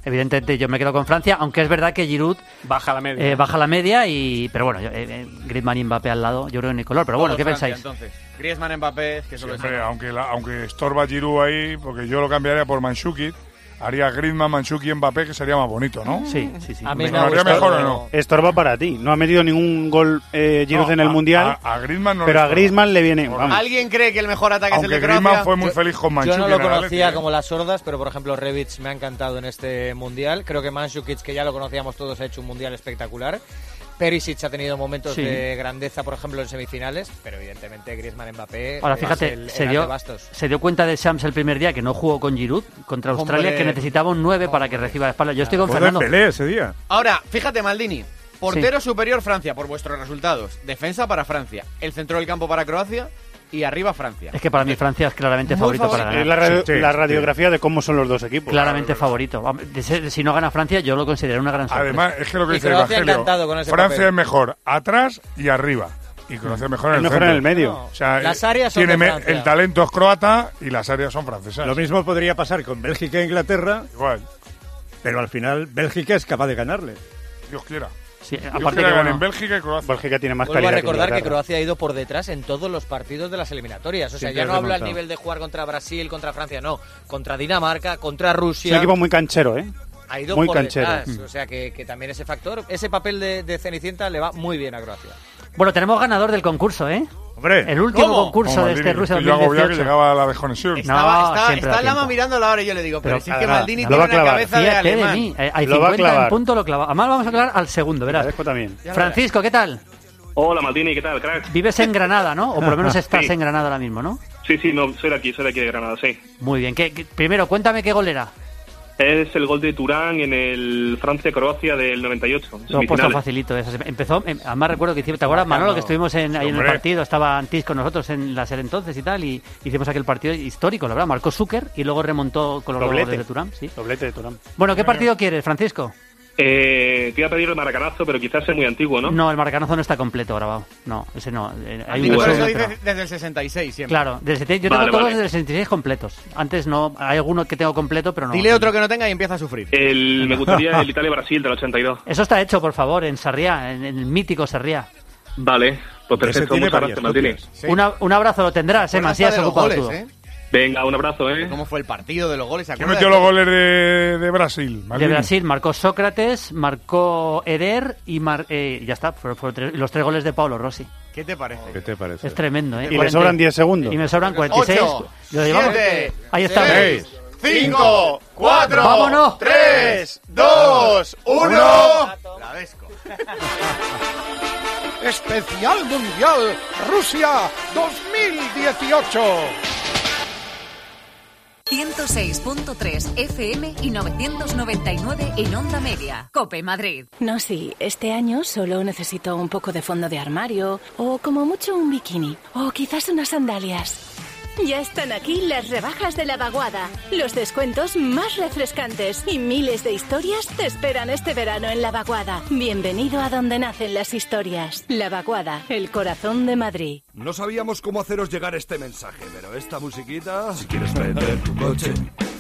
Evidentemente yo me quedo con Francia, aunque es verdad que Giroud baja la media, eh, baja la media y pero bueno, eh, eh, Griezmann y Mbappé al lado, yo creo que ni color, pero bueno, ¿qué pensáis? Entonces, Griezmann, Mbappé, que sí, aunque la, aunque estorba Giroud ahí, porque yo lo cambiaría por Manchukic haría Griezmann, Manchuki y Mbappé, que sería más bonito, ¿no? Sí, sí, sí. A mí me, me haría mejor o no. Estorba para ti. No ha metido ningún gol eh, Giroud no, en el a, Mundial. A, a Griezmann no pero a Griezmann le viene. Vamos. ¿Alguien cree que el mejor ataque Aunque es el de Griezmann fue muy yo, feliz con Manchuki. Yo no lo conocía como las sordas, pero por ejemplo, Rebic me ha encantado en este Mundial. Creo que Manchukic, que ya lo conocíamos todos, ha hecho un Mundial espectacular. Perisic ha tenido momentos de grandeza, por ejemplo, en semifinales, pero evidentemente Griezmann Mbappé. Ahora fíjate, el, se, dio, se dio cuenta de Shams el primer día que no jugó con Giroud contra Australia, que necesitaba un 9 para que reciba la espalda. Yo estoy con Fernando. Pelea ese día. Ahora, fíjate, Maldini. Portero superior Francia por vuestros resultados. Defensa para Francia. El centro del campo para Croacia y arriba Francia. Es que para mí Francia es claramente favorito, para ganar. La, la radiografía de cómo son los dos equipos. Claramente favorito. Si no gana Francia, yo lo considero una gran sorpresa. Además, es que lo que dice Evangelio, Francia es mejor atrás y arriba. Y Croacia mejor el, mejor en el medio. Las eh, áreas son tiene el talento es croata y las áreas son francesas. Lo mismo podría pasar con Bélgica e Inglaterra. Igual. Pero al final Bélgica es capaz de ganarle. Dios quiera. Sí, aparte que, que bueno, en Bélgica y Croacia. Bélgica tiene más calidad. Vuelvo a recordar que, Croacia ha ido por detrás en todos los partidos de las eliminatorias. O sea, ya no hablo al nivel de jugar contra Brasil, contra Francia, no. Contra Dinamarca, contra Rusia. Es un equipo muy canchero, ¿eh? Ha ido por. Detrás. Mm. O sea, que, también ese factor, ese papel de Cenicienta le va muy bien a Croacia. Bueno, tenemos ganador del concurso, ¿eh? Hombre, el último ¿Cómo? concurso ¿Cómo? de este Rusia Yo que llegaba a la desconexión. Estaba, no, estaba, está Lama mirándolo ahora y yo le digo, pero, pero si es que Maldini tiene una cabeza de alemán. Mí. Eh, hay lo 50 en punto, lo clava. Además vamos a clavar al segundo, verás. También. Francisco, ¿qué tal? Hola Maldini, ¿qué tal, crack? Vives en Granada, ¿no? O por lo menos estás sí. en Granada ahora mismo, ¿no? Sí, sí, no, soy de aquí, soy de aquí de Granada, sí. Muy bien. ¿Qué, qué, primero, cuéntame qué gol era. Es el gol de Turán en el Francia-Croacia del 98. Lo he puesto facilito. eso. Empezó, em, además recuerdo que hicimos, ¿te acuerdas, Manolo, que estuvimos en, ahí en el partido? Estaba Antis con nosotros en la serie entonces y tal, y hicimos aquel partido histórico, la verdad. Marcó Zucker y luego remontó con los goles de Turán. Sí. Doblete de Turán. Bueno, ¿qué partido quieres, Francisco? Eh, te iba a pedir el maracanazo, pero quizás es muy antiguo, ¿no? No, el maracanazo no está completo grabado. No, ese no. Eh, hay un eso dices desde el 66 siempre. Claro, 70 yo Vale, tengo todos vale. desde el 66 completos. Antes no, hay alguno que tengo completo, pero no. Dile otro que no tenga y empieza a sufrir. El, me gustaría el Italia-Brasil del 82. Eso está hecho, por favor, en Sarriá, en, en el mítico Sarriá. Vale, pues perfecto. Muchas gracias, copias. Una- un abrazo lo tendrás, eh, los ocupado goles, tú. ¿eh? Venga, un abrazo, ¿eh? ¿Cómo fue el partido de los goles? ¿Se ¿Quién metió los goles de, de Brasil? De? Brasil marcó Sócrates, marcó Eder y mar- eh, ya está, fueron, fueron tres- los tres goles de Paulo Rossi. ¿Qué te parece? ¿Qué te parece? Es tremendo, ¿eh? Y le sobran 10 segundos. Y me sobran 46. Ocho, Lo llevamos- siete, Ahí está. seis, 5, 4, Vámonos. 3, 2, 1. La Vesco. Especial Mundial Rusia 2018. 106.3 FM y 999 en Onda Media. Cope Madrid. No, sí, este año solo necesito un poco de fondo de armario, o como mucho un bikini, o quizás unas sandalias. Ya están aquí las rebajas de la vaguada, los descuentos más refrescantes y miles de historias te esperan este verano en la vaguada. Bienvenido a donde nacen las historias. La vaguada, el corazón de Madrid. No sabíamos cómo haceros llegar este mensaje, pero esta musiquita... Si quieres vender tu coche,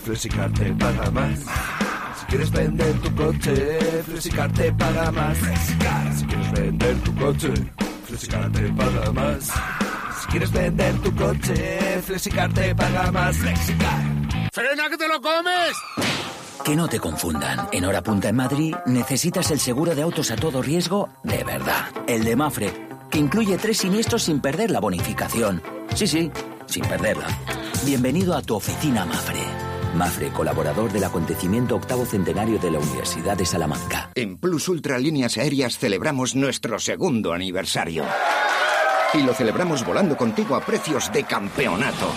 Flexicar te paga más. Si quieres vender tu coche, Flexicar te paga más. Si quieres vender tu coche, Flexicar te paga más. Quieres vender tu coche, Flexicar te paga más. Flexicar. ¡Frena que te lo comes! Que no te confundan. En hora punta en Madrid necesitas el seguro de autos a todo riesgo de verdad. El de Mafre, que incluye tres siniestros sin perder la bonificación. Sí, sí, sin perderla. Bienvenido a tu oficina Mafre. Mafre, colaborador del acontecimiento octavo centenario de la Universidad de Salamanca. En Plus Ultra Líneas Aéreas celebramos nuestro segundo aniversario. Y lo celebramos volando contigo a precios de campeonato.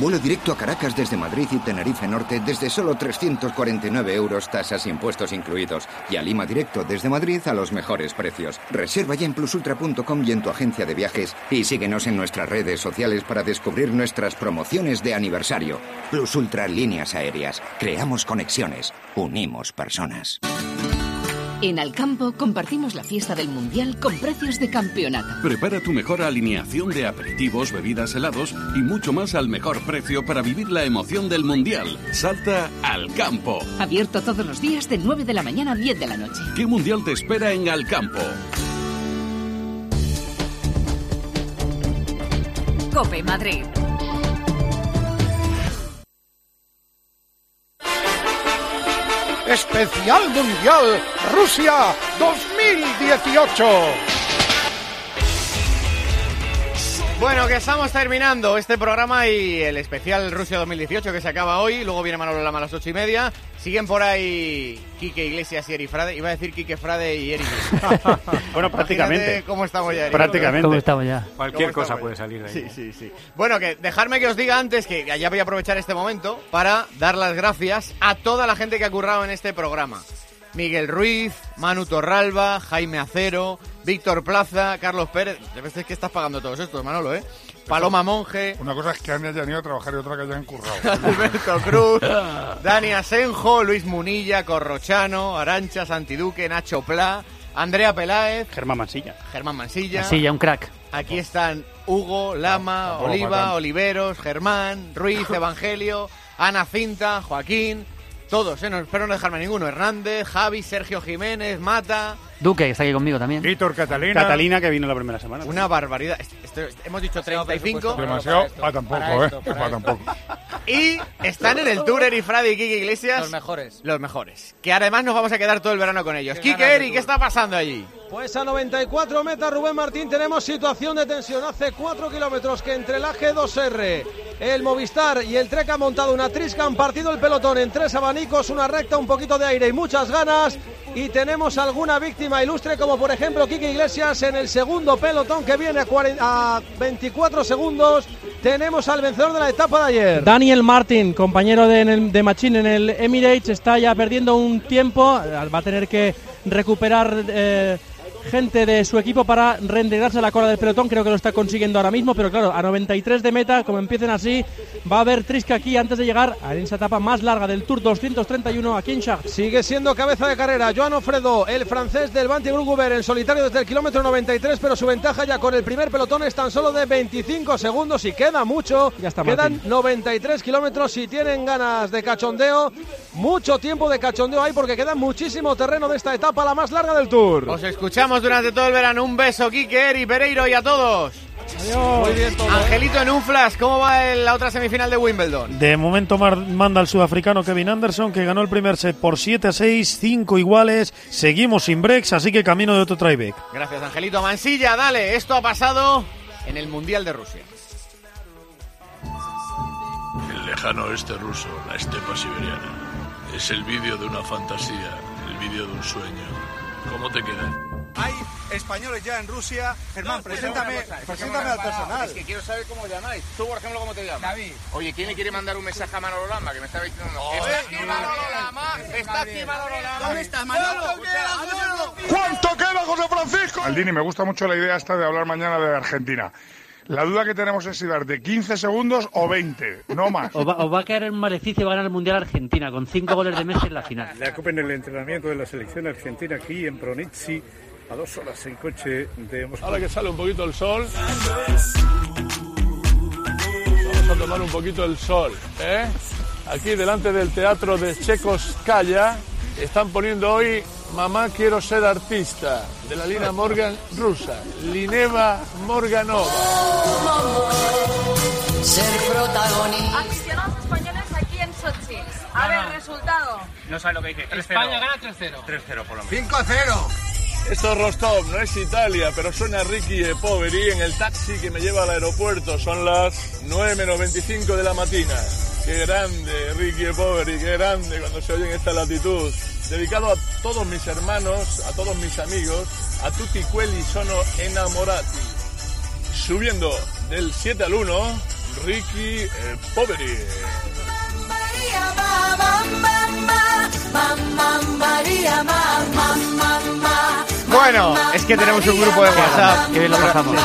Vuelo directo a Caracas desde Madrid y Tenerife Norte desde solo 349 euros, tasas e impuestos incluidos. Y a Lima directo desde Madrid a los mejores precios. Reserva ya en plusultra.com y en tu agencia de viajes. Y síguenos en nuestras redes sociales para descubrir nuestras promociones de aniversario. Plus Ultra Líneas Aéreas. Creamos conexiones. Unimos personas. En Alcampo compartimos la fiesta del Mundial con precios de campeonato. Prepara tu mejor alineación de aperitivos, bebidas, helados y mucho más al mejor precio para vivir la emoción del Mundial. Salta al campo. Abierto todos los días de 9 de la mañana a 10 de la noche. ¿Qué Mundial te espera en Alcampo? Cope Madrid. Especial Mundial Rusia 2018. Bueno, que estamos terminando este programa y el especial Rusia 2018 que se acaba hoy. Luego viene Manolo Lama a las ocho y media. Siguen por ahí Quique Iglesias y Eri Frade. Iba a decir Quique Frade y Eri. Bueno, prácticamente. Imagínate ¿Cómo estamos ya, Eri? Prácticamente. ¿Cómo estamos ya? Cualquier ¿Cómo cosa puede salir de ahí. Sí, sí, sí. Bueno, que dejarme que os diga antes que ya voy a aprovechar este momento para dar las gracias a toda la gente que ha currado en este programa. Miguel Ruiz, Manu Torralba, Jaime Acero, Víctor Plaza, Carlos Pérez. Ya ves que estás pagando todos estos, Manolo, ¿eh? Paloma Monje, Una cosa es que han hayan ido a trabajar y otra que hayan currado. Alberto Cruz, Dani Asenjo, Luis Munilla, Corrochano, Arancha, Santiduque, Nacho Pla, Andrea Peláez, Germán Mansilla. Germán Mansilla. Ya un crack. Aquí están Hugo, Lama, Oliva, Oliveros, Germán, Ruiz, Evangelio, Ana Cinta, Joaquín, todos, ¿eh? no espero no dejarme ninguno. Hernández, Javi, Sergio Jiménez, Mata. Duque, que está aquí conmigo también. Víctor Catalina. Catalina, que vino la primera semana. Una barbaridad. Esto- esto- hemos dicho 35 Demasiado para tampoco, ¿eh? Para tampoco. y están en el tour Eri Frade y Kike Iglesias. Los mejores. Los mejores. Que además nos vamos a quedar todo el verano con ellos. Kike, Eri, ¿qué está pasando allí? Pues a 94 metas Rubén Martín tenemos situación de tensión. Hace 4 kilómetros que entre el AG2R, el Movistar y el Trek han montado una trisca, han partido el pelotón en tres abanicos, una recta, un poquito de aire y muchas ganas. Y tenemos alguna víctima ilustre como por ejemplo Kike Iglesias en el segundo pelotón que viene a, 40 a 24 segundos. Tenemos al vencedor de la etapa de ayer. Daniel Martin, compañero de Machín en el Emirates, está ya perdiendo un tiempo. Va a tener que recuperar eh, gente de su equipo para reintegrarse a la cola del pelotón. Creo que lo está consiguiendo ahora mismo, pero claro, a 93 de meta, como empiecen así, va a haber trisca aquí antes de llegar a esa etapa más larga del Tour 231 aquí en Chartres. Sigue siendo cabeza de carrera Joan Ofredo, el francés del Banti Gruguber en solitario desde el kilómetro 93, pero su ventaja ya con el primer pelotón es tan solo de 25 segundos y queda mucho. Ya está Quedan Martín. 93 kilómetros si tienen ganas de cachondeo. Mucho tiempo de cachondeo hay porque queda muchísimo terreno de esta etapa, la más larga del Tour. Os escuchamos durante todo el verano. Un beso, Quique, Eri, Pereiro y a todos. Muy bien todo. Angelito, en un flash, ¿cómo va el- la otra semifinal de Wimbledon? De momento mar- manda el sudafricano Kevin Anderson, que ganó el primer set por 7 a 6, 5 iguales. Seguimos sin breaks, así que camino de otro tieback. Gracias, Angelito. Mansilla, dale. Esto ha pasado en el Mundial de Rusia. El lejano oeste ruso, la estepa siberiana. Es el vídeo de una fantasía, el vídeo de un sueño. ¿Cómo te queda? Hay españoles ya en Rusia. Germán, preséntame, preséntame al personal. Es que quiero saber cómo llamáis. Tú, por ejemplo, ¿cómo te llamas? David. Oye, ¿quién le quiere mandar un mensaje a Manolo Lama? Que me estaba diciendo... ¡Está aquí Manolo Lama! ¡Está aquí Manolo Lama! ¿Dónde estás, ¿Cuánto queda, José Francisco? Aldini, me gusta mucho la idea esta de hablar mañana de Argentina. La duda que tenemos es si dar de 15 segundos o 20, no más. Os va, os va a caer en un maleficio ganar el Mundial Argentina con cinco goles de Messi en la final. Le ocupen el entrenamiento de la selección argentina aquí en Pronitzi, a dos horas en coche de Moscú. Ahora que sale un poquito el sol, vamos a tomar un poquito el sol. ¿eh? Aquí delante del teatro de Chekoskaya están poniendo hoy Mamá quiero ser artista de la Lina Morgan rusa, Lineva Morganova. Ser protagonista. Aficionados españoles aquí en Sochi. A ver, resultado. No sabes lo que dice. España gana 3-0. 3-0 por lo menos. 5-0. Esto es Rostov, no es Italia, pero suena Ricky e Poveri en el taxi que me lleva al aeropuerto. Son las 9 menos 25 de la mañana. Qué grande, Ricky e Poveri, qué grande cuando se oye en esta latitud. Dedicado a todos mis hermanos, a todos mis amigos, a tutti quelli sono enamorati. Subiendo del 7 al 1, Ricky e Poveri. Bueno, es que tenemos un grupo de WhatsApp. Qué bien lo pasamos.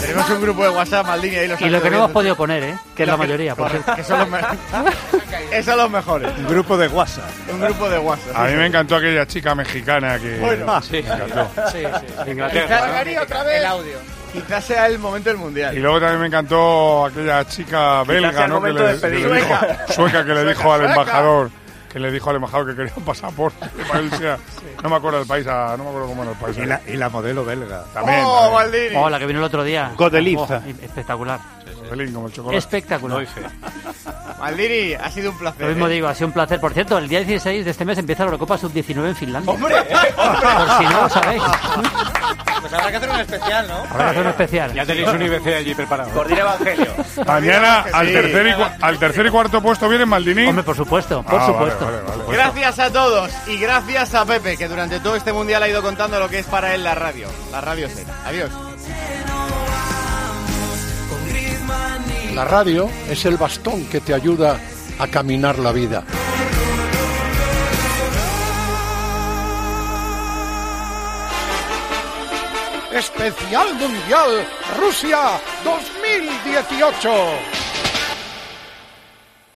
Tenemos un grupo de WhatsApp, Maldini, ahí los Y lo que no hemos podido poner, ¿eh? Que es la mayoría, por cierto. Que son los, me- Esos son los mejores. Un grupo de WhatsApp. Un grupo de WhatsApp. A mí me encantó aquella chica mexicana que... Bueno. Ah, Sí. me encantó. Sí, sí. Inglaterra, Quizás- ¿no? Gary, otra vez. El audio. Quizás sea el momento del mundial. Y luego también me encantó aquella chica belga, el ¿no? Que le, que le dijo, Sueca. que le Sueca, dijo al embajador, que le dijo al embajador que quería un pasaporte para él sea- No me acuerdo del país, ah, no me acuerdo cómo era el país. Y la, y la modelo belga. También. Oh, también. Maldini. Oh, la que vino el otro día. Godeliza. Oh, espectacular. Godelín, como el chocolate. Espectacular. Maldini, ha sido un placer. Lo mismo ¿eh? digo, ha sido un placer. Por cierto, el día 16 de este mes empieza la Eurocopa Sub-19 en Finlandia. ¡Hombre! Por si no lo sabéis. Pues habrá que hacer un especial, ¿no? Habrá que hacer un especial. Ya tenéis un IBC allí preparado. Coordina Evangelio. Mañana al tercer, y, al tercer y cuarto puesto viene Maldini. Hombre, por supuesto, por Ah, supuesto. vale, vale. Gracias a todos y gracias a Pepe, que durante todo este mundial ha ido contando lo que es para él la radio. La radio set. Adiós. La radio es el bastón que te ayuda a caminar la vida. Especial Mundial Rusia 2018.